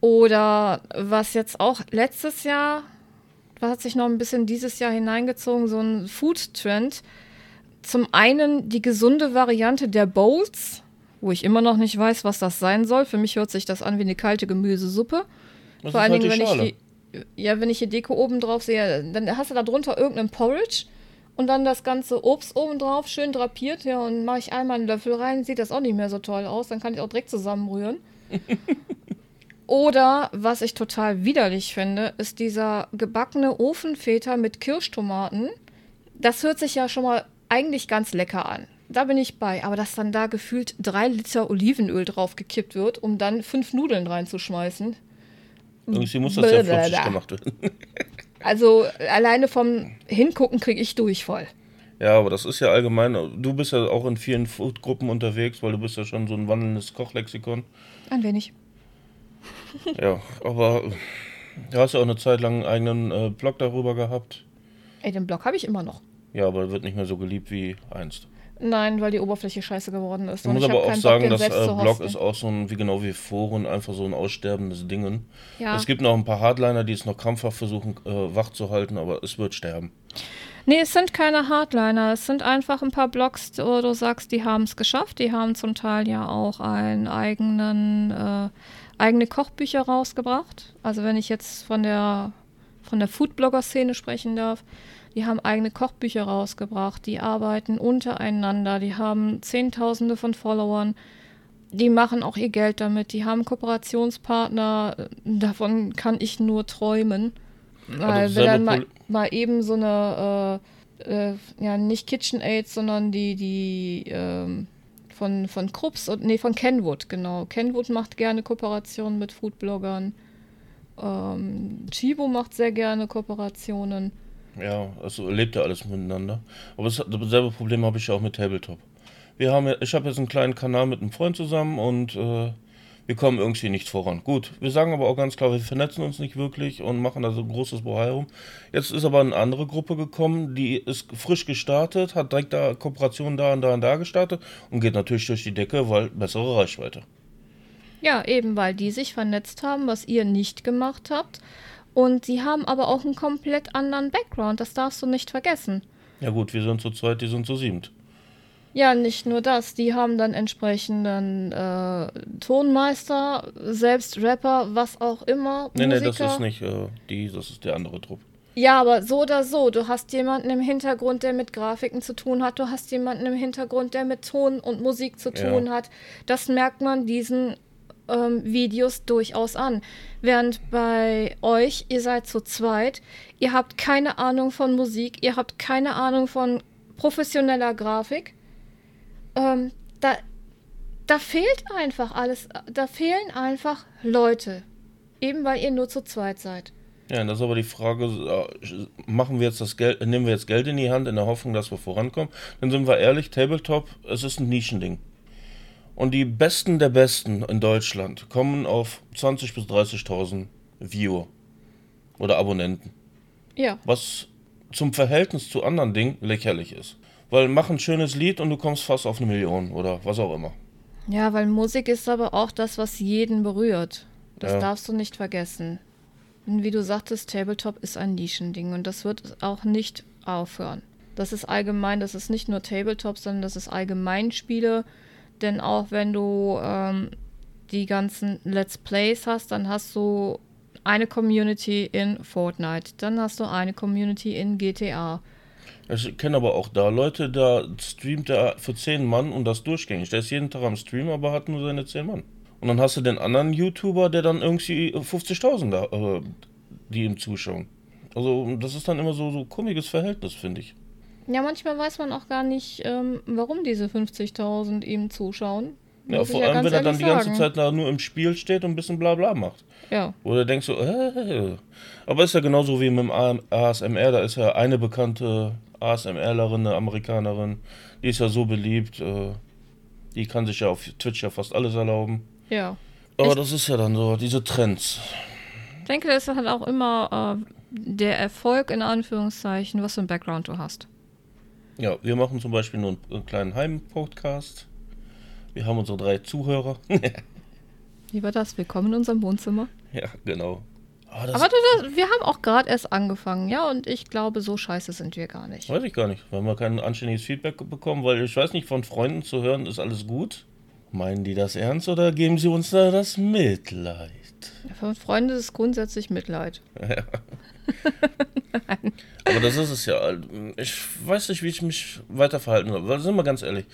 Oder was jetzt auch letztes Jahr, was hat sich noch ein bisschen dieses Jahr hineingezogen, so ein Food-Trend. Zum einen die gesunde Variante der Bowls, wo ich immer noch nicht weiß, was das sein soll. Für mich hört sich das an wie eine kalte Gemüsesuppe. Das Vor allen halt Dingen, die wenn Schale. ich die, ja, wenn ich die Deko oben drauf sehe, dann hast du da drunter irgendeinen Porridge und dann das ganze Obst oben drauf, schön drapiert, ja, und mache ich einmal einen Löffel rein, sieht das auch nicht mehr so toll aus, dann kann ich auch direkt zusammenrühren. Oder, was ich total widerlich finde, ist dieser gebackene Ofenfeta mit Kirschtomaten. Das hört sich ja schon mal eigentlich ganz lecker an. Da bin ich bei. Aber dass dann da gefühlt drei Liter Olivenöl drauf gekippt wird, um dann fünf Nudeln reinzuschmeißen. Irgendwie muss das ja flutschig gemacht werden. Also alleine vom Hingucken kriege ich Durchfall. Ja, aber das ist ja allgemein. Du bist ja auch in vielen Foodgruppen unterwegs, weil du bist ja schon so ein wandelndes Kochlexikon. Ein wenig. Ja, aber du hast ja auch eine Zeit lang einen eigenen äh, Blog darüber gehabt. Ey, den Blog habe ich immer noch. Ja, aber wird nicht mehr so geliebt wie einst. Nein, weil die Oberfläche scheiße geworden ist. Ich Und muss ich aber auch sagen, den das selbst äh, Blog ist auch so ein, wie genau wie Foren, einfach so ein aussterbendes Dingen. Ja. Es gibt noch ein paar Hardliner, die es noch krampfhaft versuchen, äh, wach zu halten, aber es wird sterben. Nee, es sind keine Hardliner. Es sind einfach ein paar Blogs, wo du sagst, die haben es geschafft. Die haben zum Teil ja auch einen eigenen, äh, eigene Kochbücher rausgebracht. Also wenn ich jetzt von der, von der Foodblogger-Szene sprechen darf, die haben eigene Kochbücher rausgebracht. Die arbeiten untereinander. Die haben Zehntausende von Followern. Die machen auch ihr Geld damit. Die haben Kooperationspartner. Davon kann ich nur träumen. Weil wenn dann mal, mal eben so eine, äh, äh, ja, nicht KitchenAid, sondern die, die ähm, von, von Krups und nee, von Kenwood, genau. Kenwood macht gerne Kooperationen mit Foodbloggern. Ähm, Chibo macht sehr gerne Kooperationen. Ja, also lebt ja alles miteinander. Aber das, dasselbe Problem habe ich ja auch mit Tabletop. Wir haben ich habe jetzt einen kleinen Kanal mit einem Freund zusammen und äh, wir kommen irgendwie nicht voran. Gut, wir sagen aber auch ganz klar, wir vernetzen uns nicht wirklich und machen da so ein großes Bohai rum. Jetzt ist aber eine andere Gruppe gekommen, die ist frisch gestartet, hat direkt da Kooperationen da und da und da gestartet und geht natürlich durch die Decke, weil bessere Reichweite. Ja, eben weil die sich vernetzt haben, was ihr nicht gemacht habt. Und sie haben aber auch einen komplett anderen Background, das darfst du nicht vergessen. Ja gut, wir sind zu zweit, die sind zu siebt. Ja, nicht nur das, die haben dann entsprechenden äh, Tonmeister, selbst Rapper, was auch immer. Nee, nee, Musiker. das ist nicht äh, die, das ist der andere Trupp. Ja, aber so oder so, du hast jemanden im Hintergrund, der mit Grafiken zu tun hat, du hast jemanden im Hintergrund, der mit Ton und Musik zu Ja. tun hat. Das merkt man diesen ähm, Videos durchaus an. Während bei euch, ihr seid zu zweit, ihr habt keine Ahnung von Musik, ihr habt keine Ahnung von professioneller Grafik. Ähm, da, da fehlt einfach alles. Da fehlen einfach Leute. Eben weil ihr nur zu zweit seid. Ja, das ist aber die Frage, äh, machen wir jetzt das Geld, nehmen wir jetzt Geld in die Hand in der Hoffnung, dass wir vorankommen? Dann sind wir ehrlich, Tabletop, es ist ein Nischending. Und die Besten der Besten in Deutschland kommen auf 20.000 bis 30.000 Viewer oder Abonnenten. Ja. Was zum Verhältnis zu anderen Dingen lächerlich ist. Weil mach ein schönes Lied und du kommst fast auf eine Million oder was auch immer. Ja, weil Musik ist aber auch das, was jeden berührt. Das Ja. darfst du nicht vergessen. Und wie du sagtest, Tabletop ist ein Nischending und das wird auch nicht aufhören. Das ist allgemein, das ist nicht nur Tabletop, sondern das ist allgemein Spiele. Denn auch wenn du ähm, die ganzen Let's Plays hast, dann hast du eine Community in Fortnite, dann hast du eine Community in GTA. Ich kenne aber auch da Leute, da streamt er für 10 Mann und das durchgängig. Der ist jeden Tag am Stream, aber hat nur seine 10 Mann. Und dann hast du den anderen YouTuber, der dann irgendwie 50.000 da, äh, die ihm zuschauen. Also das ist dann immer so so komisches Verhältnis, finde ich. Ja, manchmal weiß man auch gar nicht, ähm, warum diese 50.000 ihm zuschauen. Ja, vor allem, ganz wenn er dann die ganze. Zeit da nur im Spiel steht und ein bisschen Blabla macht. Ja, Oder denkst du, äh, aber ist ja genauso wie mit dem ASMR, da ist ja eine bekannte ASMRlerin, eine Amerikanerin, die ist ja so beliebt, äh, die kann sich ja auf Twitch ja fast alles erlauben. ja. Aber Ich- das ist ja dann so, diese Trends. Ich denke, das ist halt auch immer äh, der Erfolg in Anführungszeichen, was für ein Background du hast. Ja, wir machen zum Beispiel nur einen, einen kleinen Heim-Podcast. Wir haben unsere drei Zuhörer. Wie war das? Willkommen in unserem Wohnzimmer. ja, genau. Aber das Aber das, wir haben auch gerade erst angefangen, ja, und ich glaube, so scheiße sind wir gar nicht. weiß ich gar nicht, weil wir kein anständiges Feedback bekommen, weil ich weiß nicht, von Freunden zu hören, ist alles gut. Meinen die das ernst oder geben sie uns da das Mitleid? Für Freunde ist es grundsätzlich Mitleid. Aber das ist es ja. Ich weiß nicht, wie ich mich weiter verhalten soll. Weil, sind wir ganz ehrlich.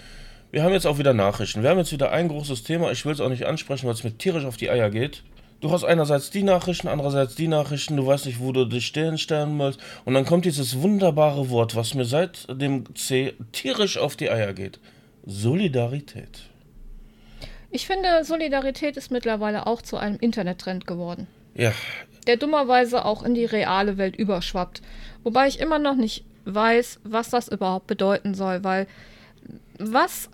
Wir haben jetzt auch wieder Nachrichten. Wir haben jetzt wieder ein großes Thema. Ich will es auch nicht ansprechen, weil es mir tierisch auf die Eier geht. Du hast einerseits die Nachrichten, andererseits die Nachrichten. Du weißt nicht, wo du dich stellen stellen willst. Und dann kommt dieses wunderbare Wort, was mir seit dem C tierisch auf die Eier geht. Solidarität. Ich finde, Solidarität ist mittlerweile auch zu einem Internettrend geworden. Ja, der dummerweise auch in die reale Welt überschwappt. Wobei ich immer noch nicht weiß, was das überhaupt bedeuten soll, weil was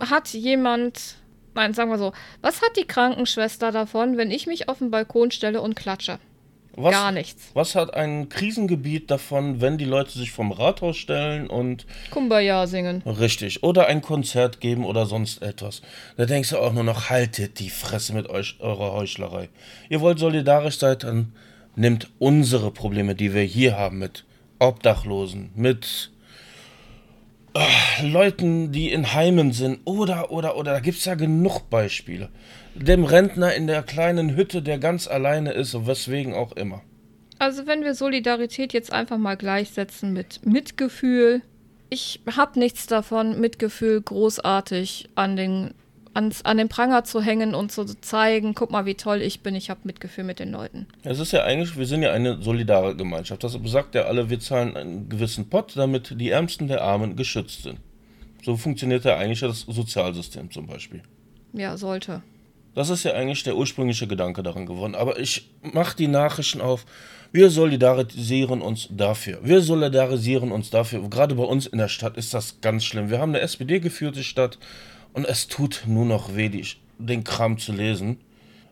hat jemand, nein, sagen wir so, was hat die Krankenschwester davon, wenn ich mich auf den Balkon stelle und klatsche? Was, Gar nichts. was hat ein Krisengebiet davon, wenn die Leute sich vom Rathaus stellen und Kumbaya singen. Richtig. Oder ein Konzert geben oder sonst etwas. Da denkst du auch nur noch, haltet die Fresse mit euch, eurer Heuchlerei. Ihr wollt solidarisch sein, dann nimmt unsere Probleme, die wir hier haben, mit Obdachlosen, mit ah, Leuten, die in Heimen sind, oder, oder, oder, da gibt es ja genug Beispiele. Dem Rentner in der kleinen Hütte, der ganz alleine ist, weswegen auch immer. Also wenn wir Solidarität jetzt einfach mal gleichsetzen mit Mitgefühl, ich habe nichts davon, Mitgefühl großartig an den, ans, an den Pranger zu hängen und zu zeigen, guck mal, wie toll ich bin, ich habe Mitgefühl mit den Leuten. Es ist ja eigentlich, wir sind ja eine solidare Gemeinschaft. Das besagt ja alle, wir zahlen einen gewissen Pott, damit die Ärmsten der Armen geschützt sind. So funktioniert ja eigentlich das Sozialsystem zum Beispiel. Ja, sollte. Das ist ja eigentlich der ursprüngliche Gedanke daran geworden. Aber ich mache die Nachrichten auf. Wir solidarisieren uns dafür. Wir solidarisieren uns dafür. Gerade bei uns in der Stadt ist das ganz schlimm. Wir haben eine SPD-geführte Stadt und es tut nur noch weh, den Kram zu lesen.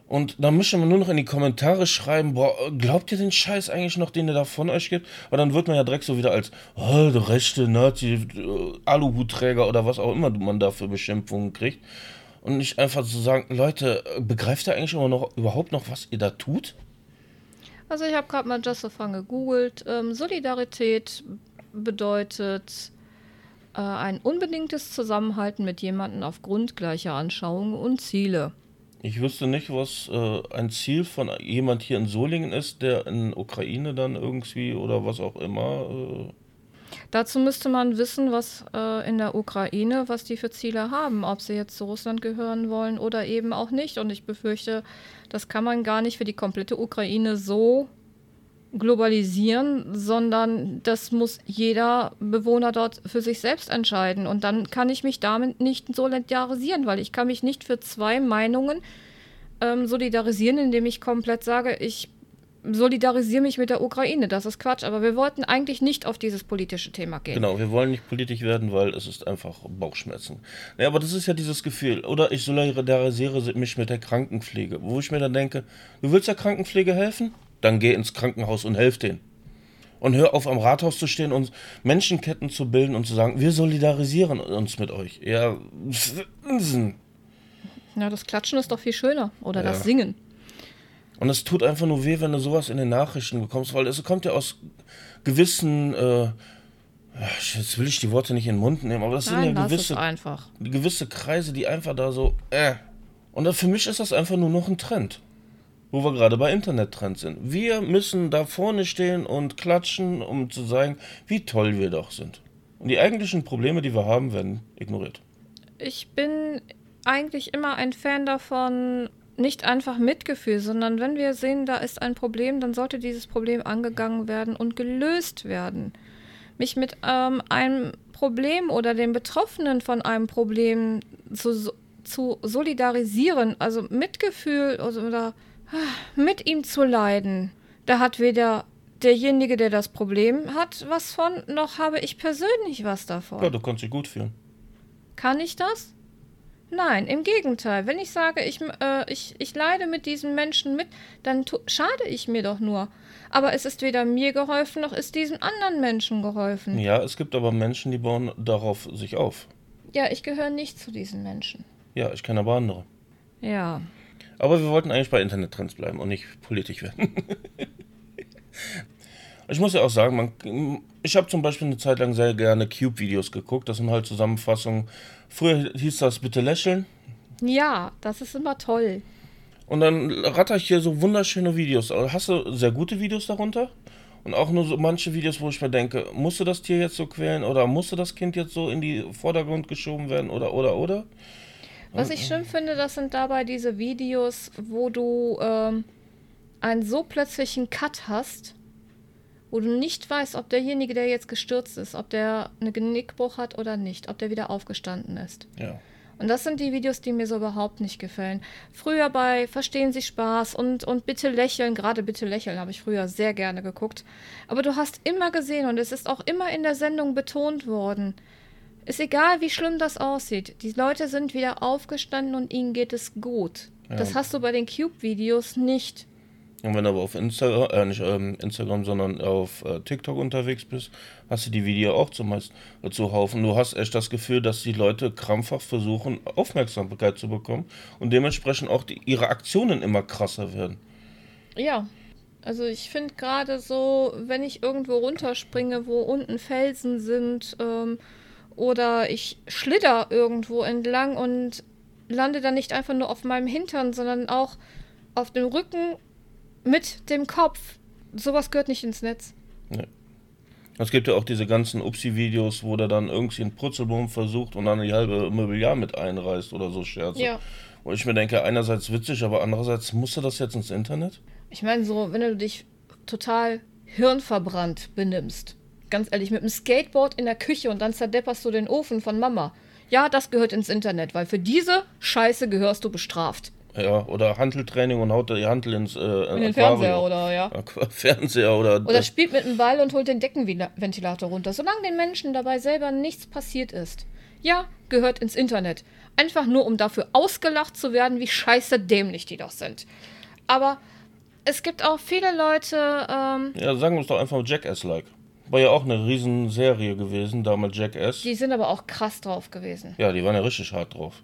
Und da müssen wir nur noch in die Kommentare schreiben, boah, glaubt ihr den Scheiß eigentlich noch, den ihr da von euch gibt? Aber dann wird man ja direkt so wieder als, oh, der rechte Nazi, äh, Aluhutträger oder was auch immer man da für Beschimpfungen kriegt. Und nicht einfach zu sagen, Leute, begreift ihr eigentlich immer noch, überhaupt noch, was ihr da tut? Also ich habe gerade mal Just for Fun gegoogelt. Ähm, Solidarität bedeutet äh, ein unbedingtes Zusammenhalten mit jemandem aufgrund gleicher Anschauungen und Ziele. Ich wüsste nicht, was äh, ein Ziel von jemand hier in Solingen ist, der in Ukraine dann irgendwie oder was auch immer. Äh, Dazu müsste man wissen, was äh, in der Ukraine, was die für Ziele haben, ob sie jetzt zu Russland gehören wollen oder eben auch nicht. Und ich befürchte, das kann man gar nicht für die komplette Ukraine so globalisieren, sondern das muss jeder Bewohner dort für sich selbst entscheiden. Und dann kann ich mich damit nicht solidarisieren, weil ich kann mich nicht für zwei Meinungen ähm, solidarisieren, indem ich komplett sage, ich solidarisiere mich mit der Ukraine. Das ist Quatsch. Aber wir wollten eigentlich nicht auf dieses politische Thema gehen. Genau, wir wollen nicht politisch werden, weil es ist einfach Bauchschmerzen. Ja, aber das ist ja dieses Gefühl. Oder ich solidarisiere mich mit der Krankenpflege, wo ich mir dann denke, du willst der Krankenpflege helfen? Dann geh ins Krankenhaus und helf denen. Und hör auf, am Rathaus zu stehen und Menschenketten zu bilden und zu sagen, wir solidarisieren uns mit euch. Ja, ja das Klatschen ist doch viel schöner. Oder ja. das Singen. Und es tut einfach nur weh, wenn du sowas in den Nachrichten bekommst, weil es kommt ja aus gewissen, äh, jetzt will ich die Worte nicht in den Mund nehmen, aber das Nein, sind ja gewisse, einfach. gewisse Kreise, die einfach da so, äh. Und für mich ist das einfach nur noch ein Trend. Wo wir gerade bei Internet-Trends sind. Wir müssen da vorne stehen und klatschen, um zu sagen, wie toll wir doch sind. Und die eigentlichen Probleme, die wir haben, werden ignoriert. Ich bin eigentlich immer ein Fan davon, nicht einfach Mitgefühl, sondern wenn wir sehen, da ist ein Problem, dann sollte dieses Problem angegangen werden und gelöst werden. Mich mit ähm, einem Problem oder den Betroffenen von einem Problem zu, zu solidarisieren, also Mitgefühl oder, oder ah, mit ihm zu leiden, da hat weder derjenige, der das Problem hat, was von, noch habe ich persönlich was davon. Ja, du kannst dich gut fühlen. Kann ich das? Nein, im Gegenteil. Wenn ich sage, ich, äh, ich, ich leide mit diesen Menschen mit, dann schade ich mir doch nur. Aber es ist weder mir geholfen, noch ist diesen anderen Menschen geholfen. Ja, es gibt aber Menschen, die bauen darauf sich auf. Ja, ich gehöre nicht zu diesen Menschen. Ja, ich kenne aber andere. Ja. Aber wir wollten eigentlich bei Internettrends bleiben und nicht politisch werden. ich muss ja auch sagen, man, ich habe zum Beispiel eine Zeit lang sehr gerne Cube-Videos geguckt. Das sind halt Zusammenfassungen Früher hieß das bitte lächeln. Ja, das ist immer toll. Und dann ratter ich hier so wunderschöne Videos. Hast du sehr gute Videos darunter? Und auch nur so manche Videos, wo ich mir denke, musste das Tier jetzt so quälen oder musste das Kind jetzt so in die Vordergrund geschoben werden oder oder oder? Was ich schön finde, das sind dabei diese Videos, wo du ähm, einen so plötzlichen Cut hast, wo du nicht weißt, ob derjenige, der jetzt gestürzt ist, ob der eine Genickbruch hat oder nicht, ob der wieder aufgestanden ist. Ja. Und das sind die Videos, die mir so überhaupt nicht gefallen. Früher bei Verstehen Sie Spaß und, und Bitte lächeln, gerade Bitte lächeln habe ich früher sehr gerne geguckt. Aber du hast immer gesehen und es ist auch immer in der Sendung betont worden. Ist egal, wie schlimm das aussieht. Die Leute sind wieder aufgestanden und ihnen geht es gut. Ja. Das hast du bei den Cube-Videos nicht. Und wenn du aber auf Instagram, äh, nicht ähm, Instagram, sondern auf äh, TikTok unterwegs bist, hast du die Video auch zumeist äh, zuhauf. Und du hast echt das Gefühl, dass die Leute krampfhaft versuchen, Aufmerksamkeit zu bekommen und dementsprechend auch die, ihre Aktionen immer krasser werden. Ja, also ich finde gerade so, wenn ich irgendwo runterspringe, wo unten Felsen sind, ähm, oder ich schlitter irgendwo entlang und lande dann nicht einfach nur auf meinem Hintern, sondern auch auf dem Rücken mit dem Kopf. Sowas gehört nicht ins Netz. Nee. Es gibt ja auch diese ganzen Upsi-Videos, wo der dann irgendwie einen Purzelbaum versucht und dann die halbe Mobiliar mit einreißt oder so Scherze. Ja. Wo ich mir denke, einerseits witzig, aber andererseits musste das jetzt ins Internet? Ich meine, so, wenn du dich total hirnverbrannt benimmst, ganz ehrlich, mit einem Skateboard in der Küche und dann zerdepperst du den Ofen von Mama. Ja, das gehört ins Internet, weil für diese Scheiße gehörst du bestraft. Ja, oder Handeltraining und haut die Handel ins äh, in den Fernseher oder ja. Fernseher oder. Oder spielt mit einem Ball und holt den Deckenventilator runter. Solange den Menschen dabei selber nichts passiert ist. Ja, gehört ins Internet. Einfach nur, um dafür ausgelacht zu werden, wie scheiße dämlich die doch sind. Aber es gibt auch viele Leute. Ähm, ja, sagen wir es doch einfach Jackass-like. War ja auch eine Riesenserie gewesen, damals Jackass. Die sind aber auch krass drauf gewesen. Ja, die waren ja richtig hart drauf.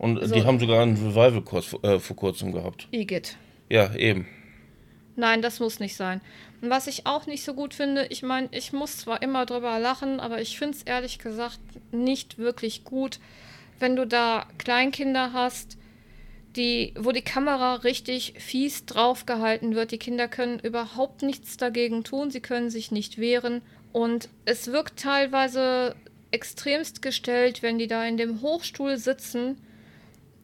Und so. die haben sogar einen Revival-Kurs äh, vor kurzem gehabt. Igitt. Ja, eben. Nein, das muss nicht sein. Und was ich auch nicht so gut finde, ich meine, ich muss zwar immer drüber lachen, aber ich finde es ehrlich gesagt nicht wirklich gut, wenn du da Kleinkinder hast, die, wo die Kamera richtig fies draufgehalten wird. Die Kinder können überhaupt nichts dagegen tun, sie können sich nicht wehren. Und es wirkt teilweise extremst gestellt, wenn die da in dem Hochstuhl sitzen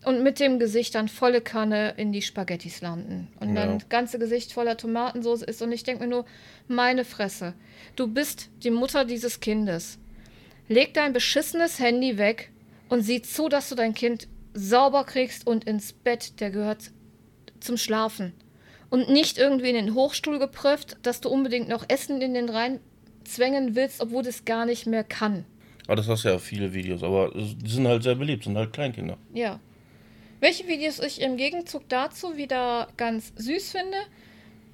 und mit dem Gesicht dann volle Kanne in die Spaghettis landen. Und Ja. dann das ganze Gesicht voller Tomatensauce ist. Und ich denke mir nur, meine Fresse, du bist die Mutter dieses Kindes. Leg dein beschissenes Handy weg und sieh zu, dass du dein Kind sauber kriegst und ins Bett. Der gehört zum Schlafen. Und nicht irgendwie in den Hochstuhl geprüft, dass du unbedingt noch Essen in den rein zwängen willst, obwohl das gar nicht mehr kann. Aber das hast ja viele Videos, aber die sind halt sehr beliebt, sind halt Kleinkinder. Ja. Welche Videos ich im Gegenzug dazu wieder ganz süß finde,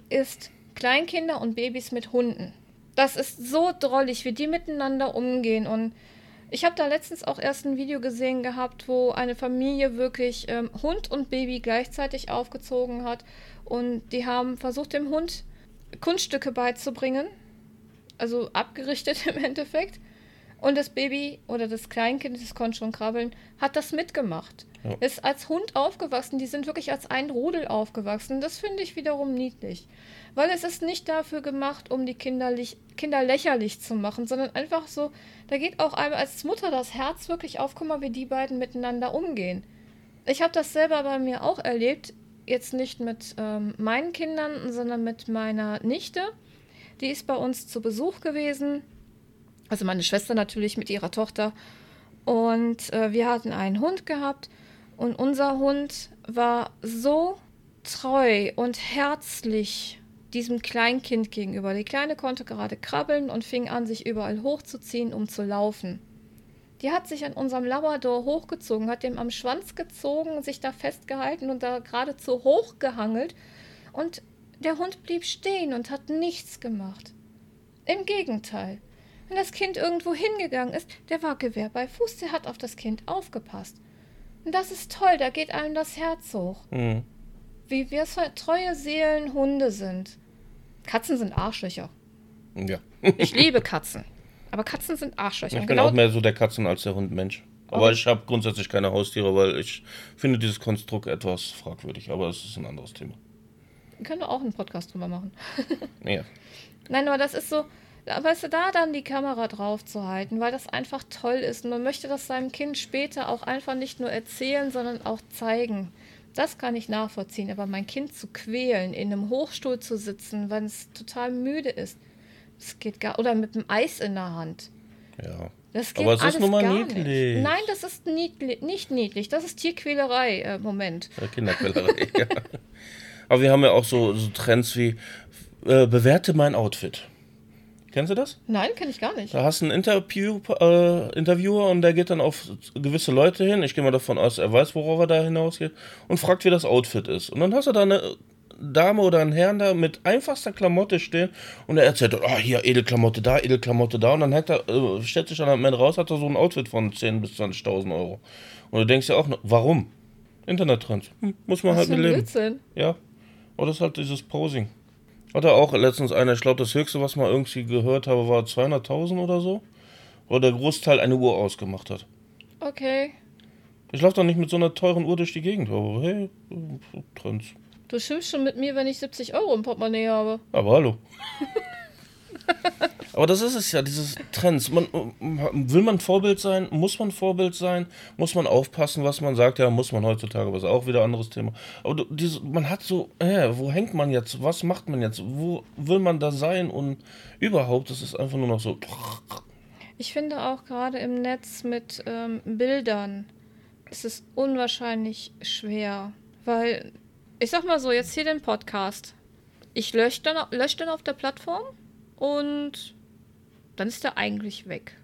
ist Kleinkinder und Babys mit Hunden. Das ist so drollig, wie die miteinander umgehen. Und ich habe da letztens auch erst ein Video gesehen gehabt, wo eine Familie wirklich ähm, Hund und Baby gleichzeitig aufgezogen hat. Und die haben versucht, dem Hund Kunststücke beizubringen. Also abgerichtet im Endeffekt. Und das Baby oder das Kleinkind, das konnte schon krabbeln, hat das mitgemacht. Ja. Ist als Hund aufgewachsen. Die sind wirklich als ein Rudel aufgewachsen. Das finde ich wiederum niedlich. Weil es ist nicht dafür gemacht, um die Kinderlich Kinder lächerlich zu machen, sondern einfach so, da geht auch einem als Mutter das Herz wirklich auf, guck mal, wie die beiden miteinander umgehen. Ich habe das selber bei mir auch erlebt. Jetzt nicht mit ähm, meinen Kindern, sondern mit meiner Nichte. Die ist bei uns zu Besuch gewesen. Also meine Schwester natürlich mit ihrer Tochter. Und äh, wir hatten einen Hund gehabt. Und unser Hund war so treu und herzlich diesem Kleinkind gegenüber. Die Kleine konnte gerade krabbeln und fing an, sich überall hochzuziehen, um zu laufen. Die hat sich an unserem Labrador hochgezogen, hat dem am Schwanz gezogen, sich da festgehalten und da geradezu hochgehangelt. Und der Hund blieb stehen und hat nichts gemacht. Im Gegenteil. Wenn das Kind irgendwo hingegangen ist, der war Gewehr bei Fuß, der hat auf das Kind aufgepasst. Und das ist toll, da geht einem das Herz hoch. Mhm. Wie wir treue Seelen Hunde sind. Katzen sind Arschlöcher. Ja. Ich liebe Katzen. Aber Katzen sind Arschlöcher. Ich bin genau auch mehr so der Katzen- als der Hund-Mensch. Aber Okay. ich habe grundsätzlich keine Haustiere, weil ich finde dieses Konstrukt etwas fragwürdig. Aber es ist ein anderes Thema. wir können wir auch einen Podcast drüber machen. Ja. Nein, aber das ist so, weißt du, da dann die Kamera drauf zu halten, weil das einfach toll ist. Und man möchte das seinem Kind später auch einfach nicht nur erzählen, sondern auch zeigen. Das kann ich nachvollziehen. Aber mein Kind zu quälen, in einem Hochstuhl zu sitzen, wenn es total müde ist, das geht gar. Oder mit einem Eis in der Hand. ja. Das geht Aber es ist nun mal niedlich. Nicht. Nein, das ist niedlich, nicht niedlich. Das ist Tierquälerei. Äh, Moment. Ja, Kinderquälerei. ja. Aber wir haben ja auch so, so Trends wie äh, bewerte mein Outfit. Kennst du das? Nein, kenne ich gar nicht. Da hast du einen Interview, äh, Interviewer und der geht dann auf gewisse Leute hin. Ich gehe mal davon aus, er weiß, worauf er da hinausgeht und fragt, wie das Outfit ist. Und dann hast du da eine Dame oder einen Herrn da mit einfachster Klamotte stehen und er erzählt, oh, hier Edelklamotte da, Edelklamotte da. Und dann hat er, äh, stellt sich dann am Ende raus, hat er so ein Outfit von 10.000 bis 20.000 Euro. Und du denkst ja auch, warum? Internettrends. Hm, muss man Was halt mit ein leben. Blödsinn. Ja. Oder ist halt dieses Posing. Hat er auch letztens einer, ich glaube, das höchste, was mal irgendwie gehört habe, war 200.000 oder so. Wo der Großteil eine Uhr ausgemacht hat. Okay. Ich laufe doch nicht mit so einer teuren Uhr durch die Gegend, aber hey, Trends. Du schimpfst schon mit mir, wenn ich 70 Euro im Portemonnaie habe. Aber hallo. aber das ist es ja, dieses Trends. Man, will man Vorbild sein? Muss man Vorbild sein? Muss man aufpassen, was man sagt? Ja, muss man heutzutage, aber ist auch wieder ein anderes Thema. Aber diese, man hat so, äh, wo hängt man jetzt? Was macht man jetzt? Wo will man da sein? Und überhaupt, das ist einfach nur noch so. Ich finde auch gerade im Netz mit ähm, Bildern ist es unwahrscheinlich schwer. Weil, ich sag mal so, jetzt hier den Podcast. Ich lösche dann, lösch dann auf der Plattform und dann ist er eigentlich weg.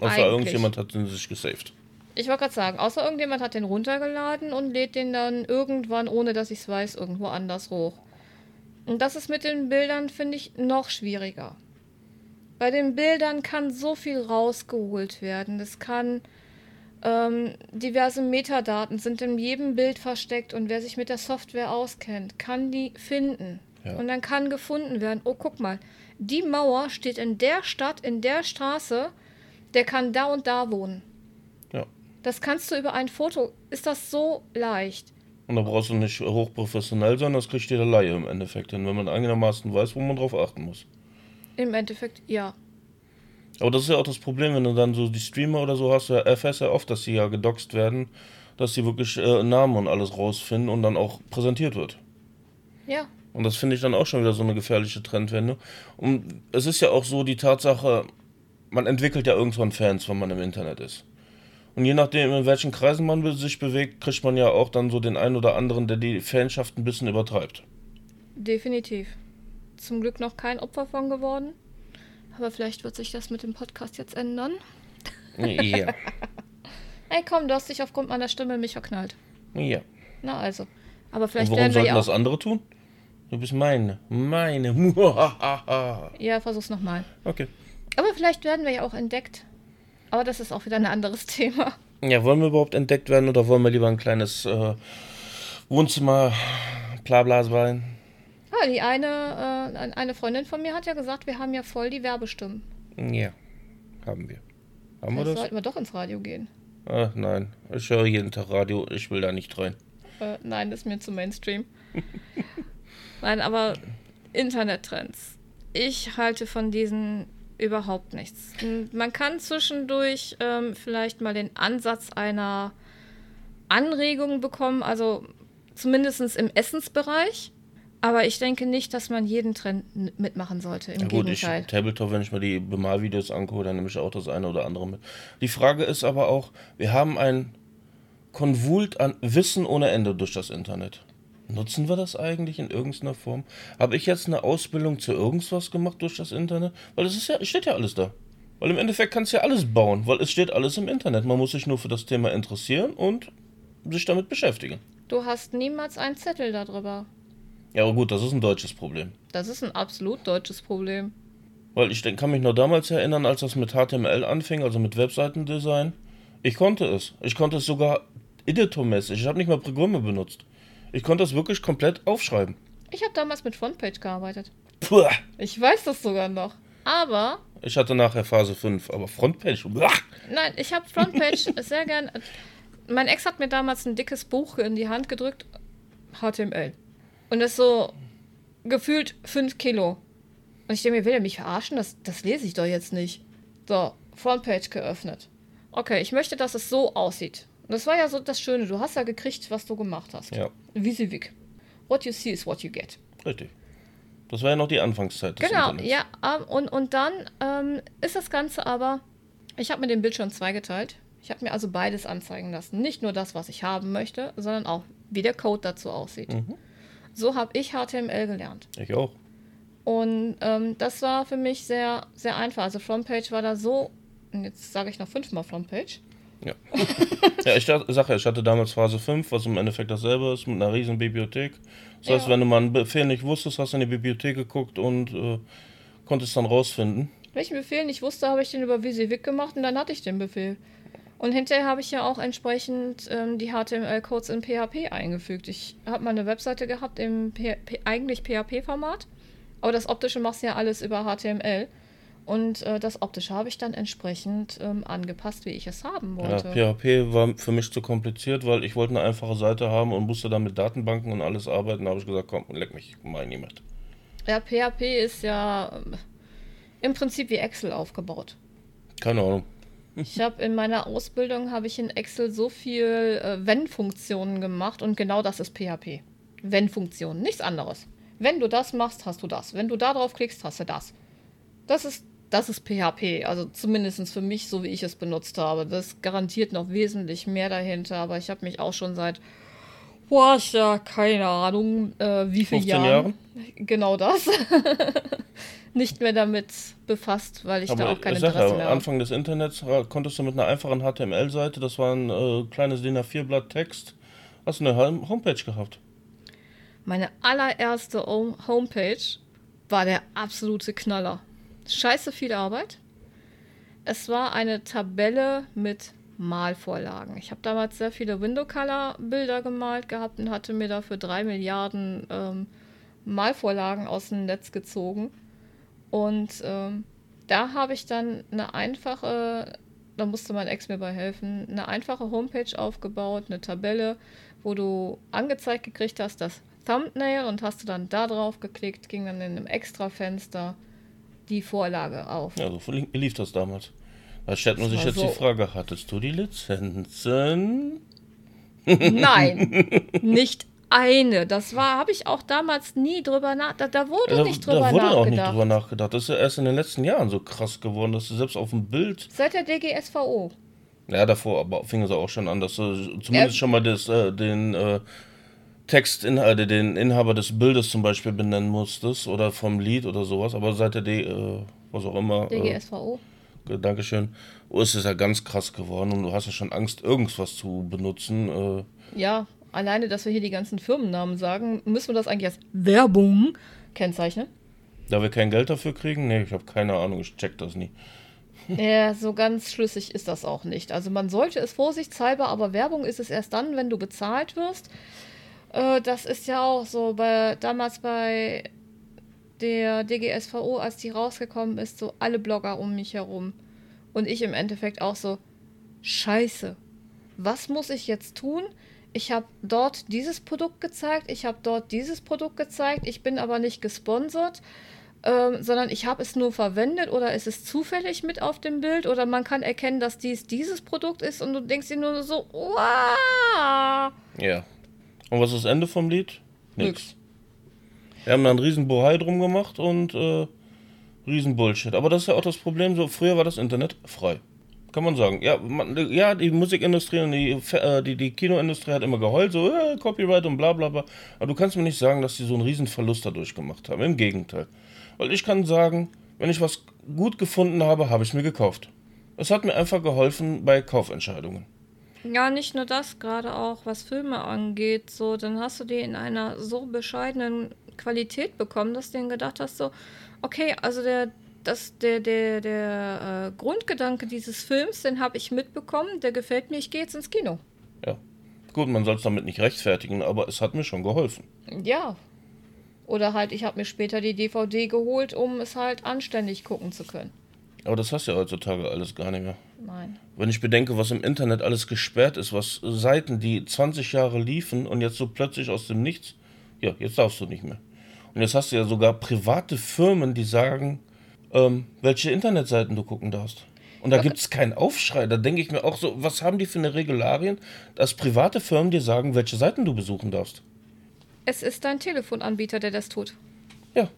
Außer Eigentlich. irgendjemand hat den sich gesaved. Ich wollte gerade sagen, außer irgendjemand hat den runtergeladen und lädt den dann irgendwann, ohne dass ich es weiß, irgendwo anders hoch. Und das ist mit den Bildern, finde ich, noch schwieriger. Bei den Bildern kann so viel rausgeholt werden. Es kann ähm, diverse Metadaten sind in jedem Bild versteckt und wer sich mit der Software auskennt, kann die finden. Ja. Und dann kann gefunden werden, oh guck mal, die Mauer steht in der Stadt, in der Straße, der kann da und da wohnen. Ja. Das kannst du über ein Foto, ist das so leicht. Und da brauchst du nicht hochprofessionell sein, das kriegt jeder Laie im Endeffekt hin, wenn man einigermaßen weiß, wo man drauf achten muss. Im Endeffekt, ja. Aber das ist ja auch das Problem, wenn du dann so die Streamer oder so hast, erfährst ja oft, dass sie ja gedoxt werden. dass sie wirklich äh, Namen und alles rausfinden und dann auch präsentiert wird. Ja. Und das finde ich dann auch schon wieder so eine gefährliche Trendwende. Und es ist ja auch so die Tatsache, man entwickelt ja irgendwann Fans, wenn man im Internet ist. Und je nachdem, in welchen Kreisen man sich bewegt, kriegt man ja auch dann so den einen oder anderen, der die Fanschaft ein bisschen übertreibt. Definitiv. Zum Glück noch kein Opfer von geworden. Aber vielleicht wird sich das mit dem Podcast jetzt ändern. Ja. Ey, komm, du hast dich aufgrund meiner Stimme mich verknallt. Ja. Na also. Aber vielleicht Und warum werden wir sollten ja das auch. andere tun? Du bist meine. Meine. Ja, versuch's nochmal. okay. Aber vielleicht werden wir ja auch entdeckt. Aber das ist auch wieder ein anderes Thema. Ja, wollen wir überhaupt entdeckt werden oder wollen wir lieber ein kleines äh, Wohnzimmer Blabla sein? Ah, die eine, äh, eine Freundin von mir hat ja gesagt, wir haben ja voll die Werbestimmen. Ja, haben wir. Haben wir das? sollten wir doch ins Radio gehen. Ach nein, ich höre jeden Tag Radio, ich will da nicht rein. Äh, nein, das ist mir zu Mainstream. nein, aber Internettrends. Ich halte von diesen überhaupt nichts. Man kann zwischendurch ähm, vielleicht mal den Ansatz einer Anregung bekommen, also zumindest im Essensbereich. Aber ich denke nicht, dass man jeden Trend mitmachen sollte. Im Ja gut, ich Gegenteil. Tabletop, wenn ich mir die Bemalvideos angucke, dann nehme ich auch das eine oder andere mit. Die Frage ist aber auch, wir haben ein Konvult an Wissen ohne Ende durch das Internet. Nutzen wir das eigentlich in irgendeiner Form? Habe ich jetzt eine Ausbildung zu irgendwas gemacht durch das Internet? Weil es ist ja, steht ja alles da. Weil im Endeffekt kannst du ja alles bauen, weil es steht alles im Internet. Man muss sich nur für das Thema interessieren und sich damit beschäftigen. Du hast niemals einen Zettel darüber. Ja, aber gut, das ist ein deutsches Problem. Das ist ein absolut deutsches Problem. Weil ich kann mich noch damals erinnern, als das mit HTML anfing, also mit Webseitendesign. Ich konnte es. Ich konnte es sogar editormäßig. Ich habe nicht mal Programme benutzt. Ich konnte es wirklich komplett aufschreiben. Ich habe damals mit Frontpage gearbeitet. Puh. Ich weiß das sogar noch. Aber, Ich hatte nachher Phase 5, aber Frontpage. Uah. nein, ich habe Frontpage sehr gern. Mein Ex hat mir damals ein dickes Buch in die Hand gedrückt. HTML. Und das so gefühlt 5 Kilo. Und ich denke mir, will er mich verarschen? Das, das lese ich doch jetzt nicht. So, Frontpage geöffnet. Okay, ich möchte, dass es so aussieht. Das war ja so das Schöne. Du hast ja gekriegt, was du gemacht hast. Ja, Visivik. What you see is what you get. richtig. Das war ja noch die Anfangszeit des Genau, Internets. ja. Und, und dann ähm, ist das Ganze aber, ich habe mir den Bildschirm zweigeteilt. Ich habe mir also beides anzeigen lassen. Nicht nur das, was ich haben möchte, sondern auch, wie der Code dazu aussieht. Mhm. So habe ich HTML gelernt. Ich auch. Und ähm, das war für mich sehr, sehr einfach. Also Frontpage war da so, und jetzt sage ich noch fünfmal Frontpage. Ja. ja, ich sag ja, ich hatte damals Phase 5, was im Endeffekt dasselbe ist, mit einer riesen Bibliothek. Das heißt, Ja. wenn du mal einen Befehl nicht wusstest, hast du in die Bibliothek geguckt und äh, konntest dann rausfinden. Welchen Befehl nicht wusste, habe ich den über Visivik gemacht und dann hatte ich den Befehl. Und hinterher habe ich ja auch entsprechend ähm, die HTML-Codes in PHP eingefügt. Ich habe mal eine Webseite gehabt im P P eigentlich PHP-Format, aber das Optische machst du ja alles über HTML. Und äh, das Optische habe ich dann entsprechend ähm, angepasst, wie ich es haben Ja, wollte. PHP war für mich zu kompliziert, weil ich wollte eine einfache Seite haben und musste dann mit Datenbanken und alles arbeiten. Da habe ich gesagt, komm, leck mich, nicht mit. Ja, PHP ist ja ähm, im Prinzip wie Excel aufgebaut. Keine Ahnung. Ich habe in meiner Ausbildung habe ich in Excel so viel äh, Wenn-Funktionen gemacht und genau das ist PHP. Wenn-Funktionen, nichts anderes. Wenn du das machst, hast du das. Wenn du da drauf klickst, hast du das. Das ist das ist PHP, also zumindest für mich, so wie ich es benutzt habe. Das garantiert noch wesentlich mehr dahinter, aber ich habe mich auch schon seit, boah, ich ja keine Ahnung, äh, wie viele 15 Jahren. Jahren? Genau das. Nicht mehr damit befasst, weil ich da Aber auch kein ich sag Interesse ja, mehr habe. Anfang des Internets konntest du mit einer einfachen HTML-Seite, das war ein äh, kleines DIN A4-Blatt Text, hast du eine Home- Homepage gehabt. Meine allererste Home- Homepage war der absolute Knaller. Scheiße viel Arbeit. Es war eine Tabelle mit Malvorlagen. Ich habe damals sehr viele Window-Color-Bilder gemalt gehabt und hatte mir dafür drei Milliarden ähm, Malvorlagen aus dem Netz gezogen. Und ähm, da habe ich dann eine einfache, da musste mein Ex mir bei helfen, eine einfache Homepage aufgebaut, eine Tabelle, wo du angezeigt gekriegt hast, das Thumbnail und hast du dann da drauf geklickt, ging dann in einem extra Fenster die Vorlage auf. Ja, so li- lief das damals. Da stellt man sich jetzt so- die Frage, hattest du die Lizenzen? Nein, nicht eine. Das war, habe ich auch damals nie drüber nachgedacht. Da, da, wurde da, nicht drüber da wurde nachgedacht. auch nicht drüber nachgedacht. Das ist ja erst in den letzten Jahren so krass geworden, dass du selbst auf dem Bild. Seit der DGSVO. Ja, davor aber fing es auch schon an, dass du zumindest ja. schon mal das, äh, den äh, Text, in, äh, den Inhaber des Bildes zum Beispiel benennen musstest oder vom Lied oder sowas. Aber seit der D, äh, was auch immer. DGSVO. Äh, Dankeschön. Oh, ist es ja ganz krass geworden und du hast ja schon Angst, irgendwas zu benutzen. Äh. Ja, alleine, dass wir hier die ganzen Firmennamen sagen, müssen wir das eigentlich als Werbung kennzeichnen? Da wir kein Geld dafür kriegen? Nee, ich habe keine Ahnung, ich check das nie. Ja, so ganz schlüssig ist das auch nicht. Also man sollte es vorsichtshalber, aber Werbung ist es erst dann, wenn du bezahlt wirst. Äh, das ist ja auch so bei damals bei der DGSVO, als die rausgekommen ist, so alle Blogger um mich herum. Und ich im Endeffekt auch so, scheiße, was muss ich jetzt tun? Ich habe dort dieses Produkt gezeigt, ich habe dort dieses Produkt gezeigt, ich bin aber nicht gesponsert, ähm, sondern ich habe es nur verwendet oder ist es zufällig mit auf dem Bild oder man kann erkennen, dass dies dieses Produkt ist und du denkst dir nur so, wow. Ja. Und was ist das Ende vom Lied? Nix. Wir haben da einen riesen Bohai drum gemacht und äh, riesen Bullshit. Aber das ist ja auch das Problem, so früher war das Internet frei. Kann man sagen. Ja, man, ja die Musikindustrie und die, äh, die, die Kinoindustrie hat immer geheult, so äh, Copyright und bla bla bla. Aber du kannst mir nicht sagen, dass die so einen riesen Verlust dadurch gemacht haben. Im Gegenteil. Weil ich kann sagen, wenn ich was gut gefunden habe, habe ich mir gekauft. Es hat mir einfach geholfen bei Kaufentscheidungen. Ja, nicht nur das, gerade auch was Filme angeht, so, dann hast du die in einer so bescheidenen Qualität bekommen, dass du denen gedacht hast, so, okay, also der, das, der, der, der äh, Grundgedanke dieses Films, den habe ich mitbekommen, der gefällt mir, ich gehe jetzt ins Kino. Ja. Gut, man soll es damit nicht rechtfertigen, aber es hat mir schon geholfen. Ja. Oder halt, ich habe mir später die DVD geholt, um es halt anständig gucken zu können. Aber das hast du ja heutzutage alles gar nicht mehr. Nein. Wenn ich bedenke, was im Internet alles gesperrt ist, was Seiten, die 20 Jahre liefen und jetzt so plötzlich aus dem Nichts, ja, jetzt darfst du nicht mehr. Und jetzt hast du ja sogar private Firmen, die sagen, ähm, welche Internetseiten du gucken darfst. Und da gibt es keinen Aufschrei. Da denke ich mir auch so, was haben die für eine Regularien, dass private Firmen dir sagen, welche Seiten du besuchen darfst? Es ist dein Telefonanbieter, der das tut. Ja,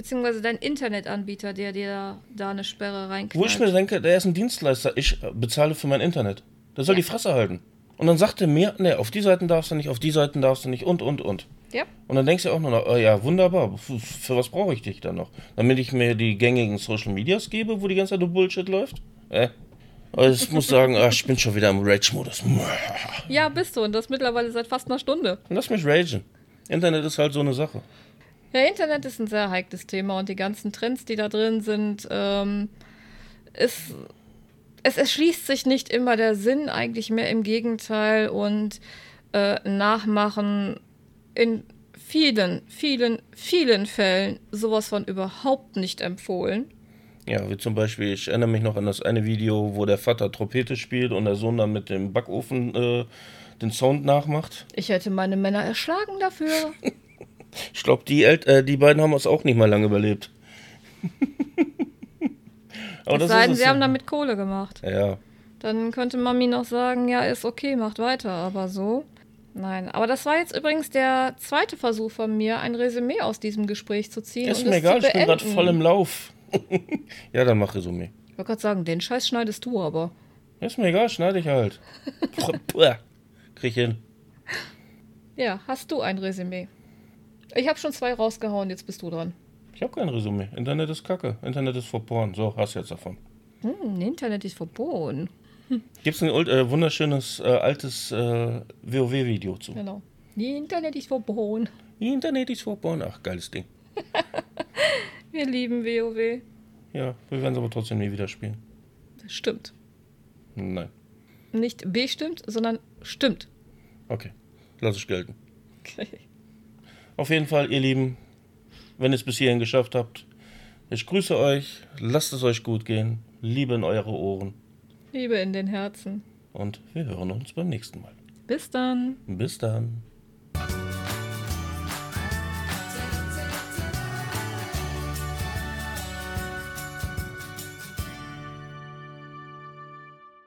beziehungsweise dein Internetanbieter, der dir da eine Sperre reinknallt. Wo ich mir denke, der ist ein Dienstleister, ich bezahle für mein Internet. Der soll ja. die Fresse halten. Und dann sagt er mir, ne, auf die Seiten darfst du nicht, auf die Seiten darfst du nicht und, und, und. Ja. Und dann denkst du auch nur noch, oh ja, wunderbar, für was brauche ich dich dann noch? Damit ich mir die gängigen Social Medias gebe, wo die ganze Zeit Bullshit läuft? Äh? Also ich muss sagen, ach, ich bin schon wieder im Rage-Modus. Ja, bist du. Und das mittlerweile seit fast einer Stunde. Lass mich ragen. Internet ist halt so eine Sache. Ja, Internet ist ein sehr heikles Thema und die ganzen Trends, die da drin sind, ähm, ist, es erschließt sich nicht immer der Sinn, eigentlich mehr im Gegenteil und äh, Nachmachen in vielen, vielen, vielen Fällen sowas von überhaupt nicht empfohlen. Ja, wie zum Beispiel, ich erinnere mich noch an das eine Video, wo der Vater Trompete spielt und der Sohn dann mit dem Backofen äh, den Sound nachmacht. Ich hätte meine Männer erschlagen dafür. Ich glaube, die, äh, die beiden haben es auch nicht mal lange überlebt. Aber das sei denn, sie so. haben damit Kohle gemacht. Ja. Dann könnte Mami noch sagen, ja, ist okay, macht weiter, aber so. Nein, aber das war jetzt übrigens der zweite Versuch von mir, ein Resümee aus diesem Gespräch zu ziehen. Ist mir egal, ich bin gerade voll im Lauf. ja, dann mach Resümee. Ich wollte gerade sagen, den Scheiß schneidest du aber. Ist mir egal, schneide ich halt. Krieg hin. Ja, hast du ein Resümee? Ich habe schon zwei rausgehauen, jetzt bist du dran. Ich habe kein Resümee. Internet ist kacke. Internet ist verboren. So, hast du jetzt davon. Hm, Internet ist verboren. Hm. Gibt es ein äh, wunderschönes äh, altes äh, WoW-Video zu? Genau. Internet ist verboren. Internet ist verboren. Ach, geiles Ding. wir lieben WoW. Ja, wir werden es aber trotzdem nie wieder spielen. Das stimmt. Nein. Nicht bestimmt, sondern stimmt. Okay, lass es gelten. Okay. Auf jeden Fall, ihr Lieben, wenn ihr es bis hierhin geschafft habt, ich grüße euch, lasst es euch gut gehen, Liebe in eure Ohren. Liebe in den Herzen. Und wir hören uns beim nächsten Mal. Bis dann. Bis dann.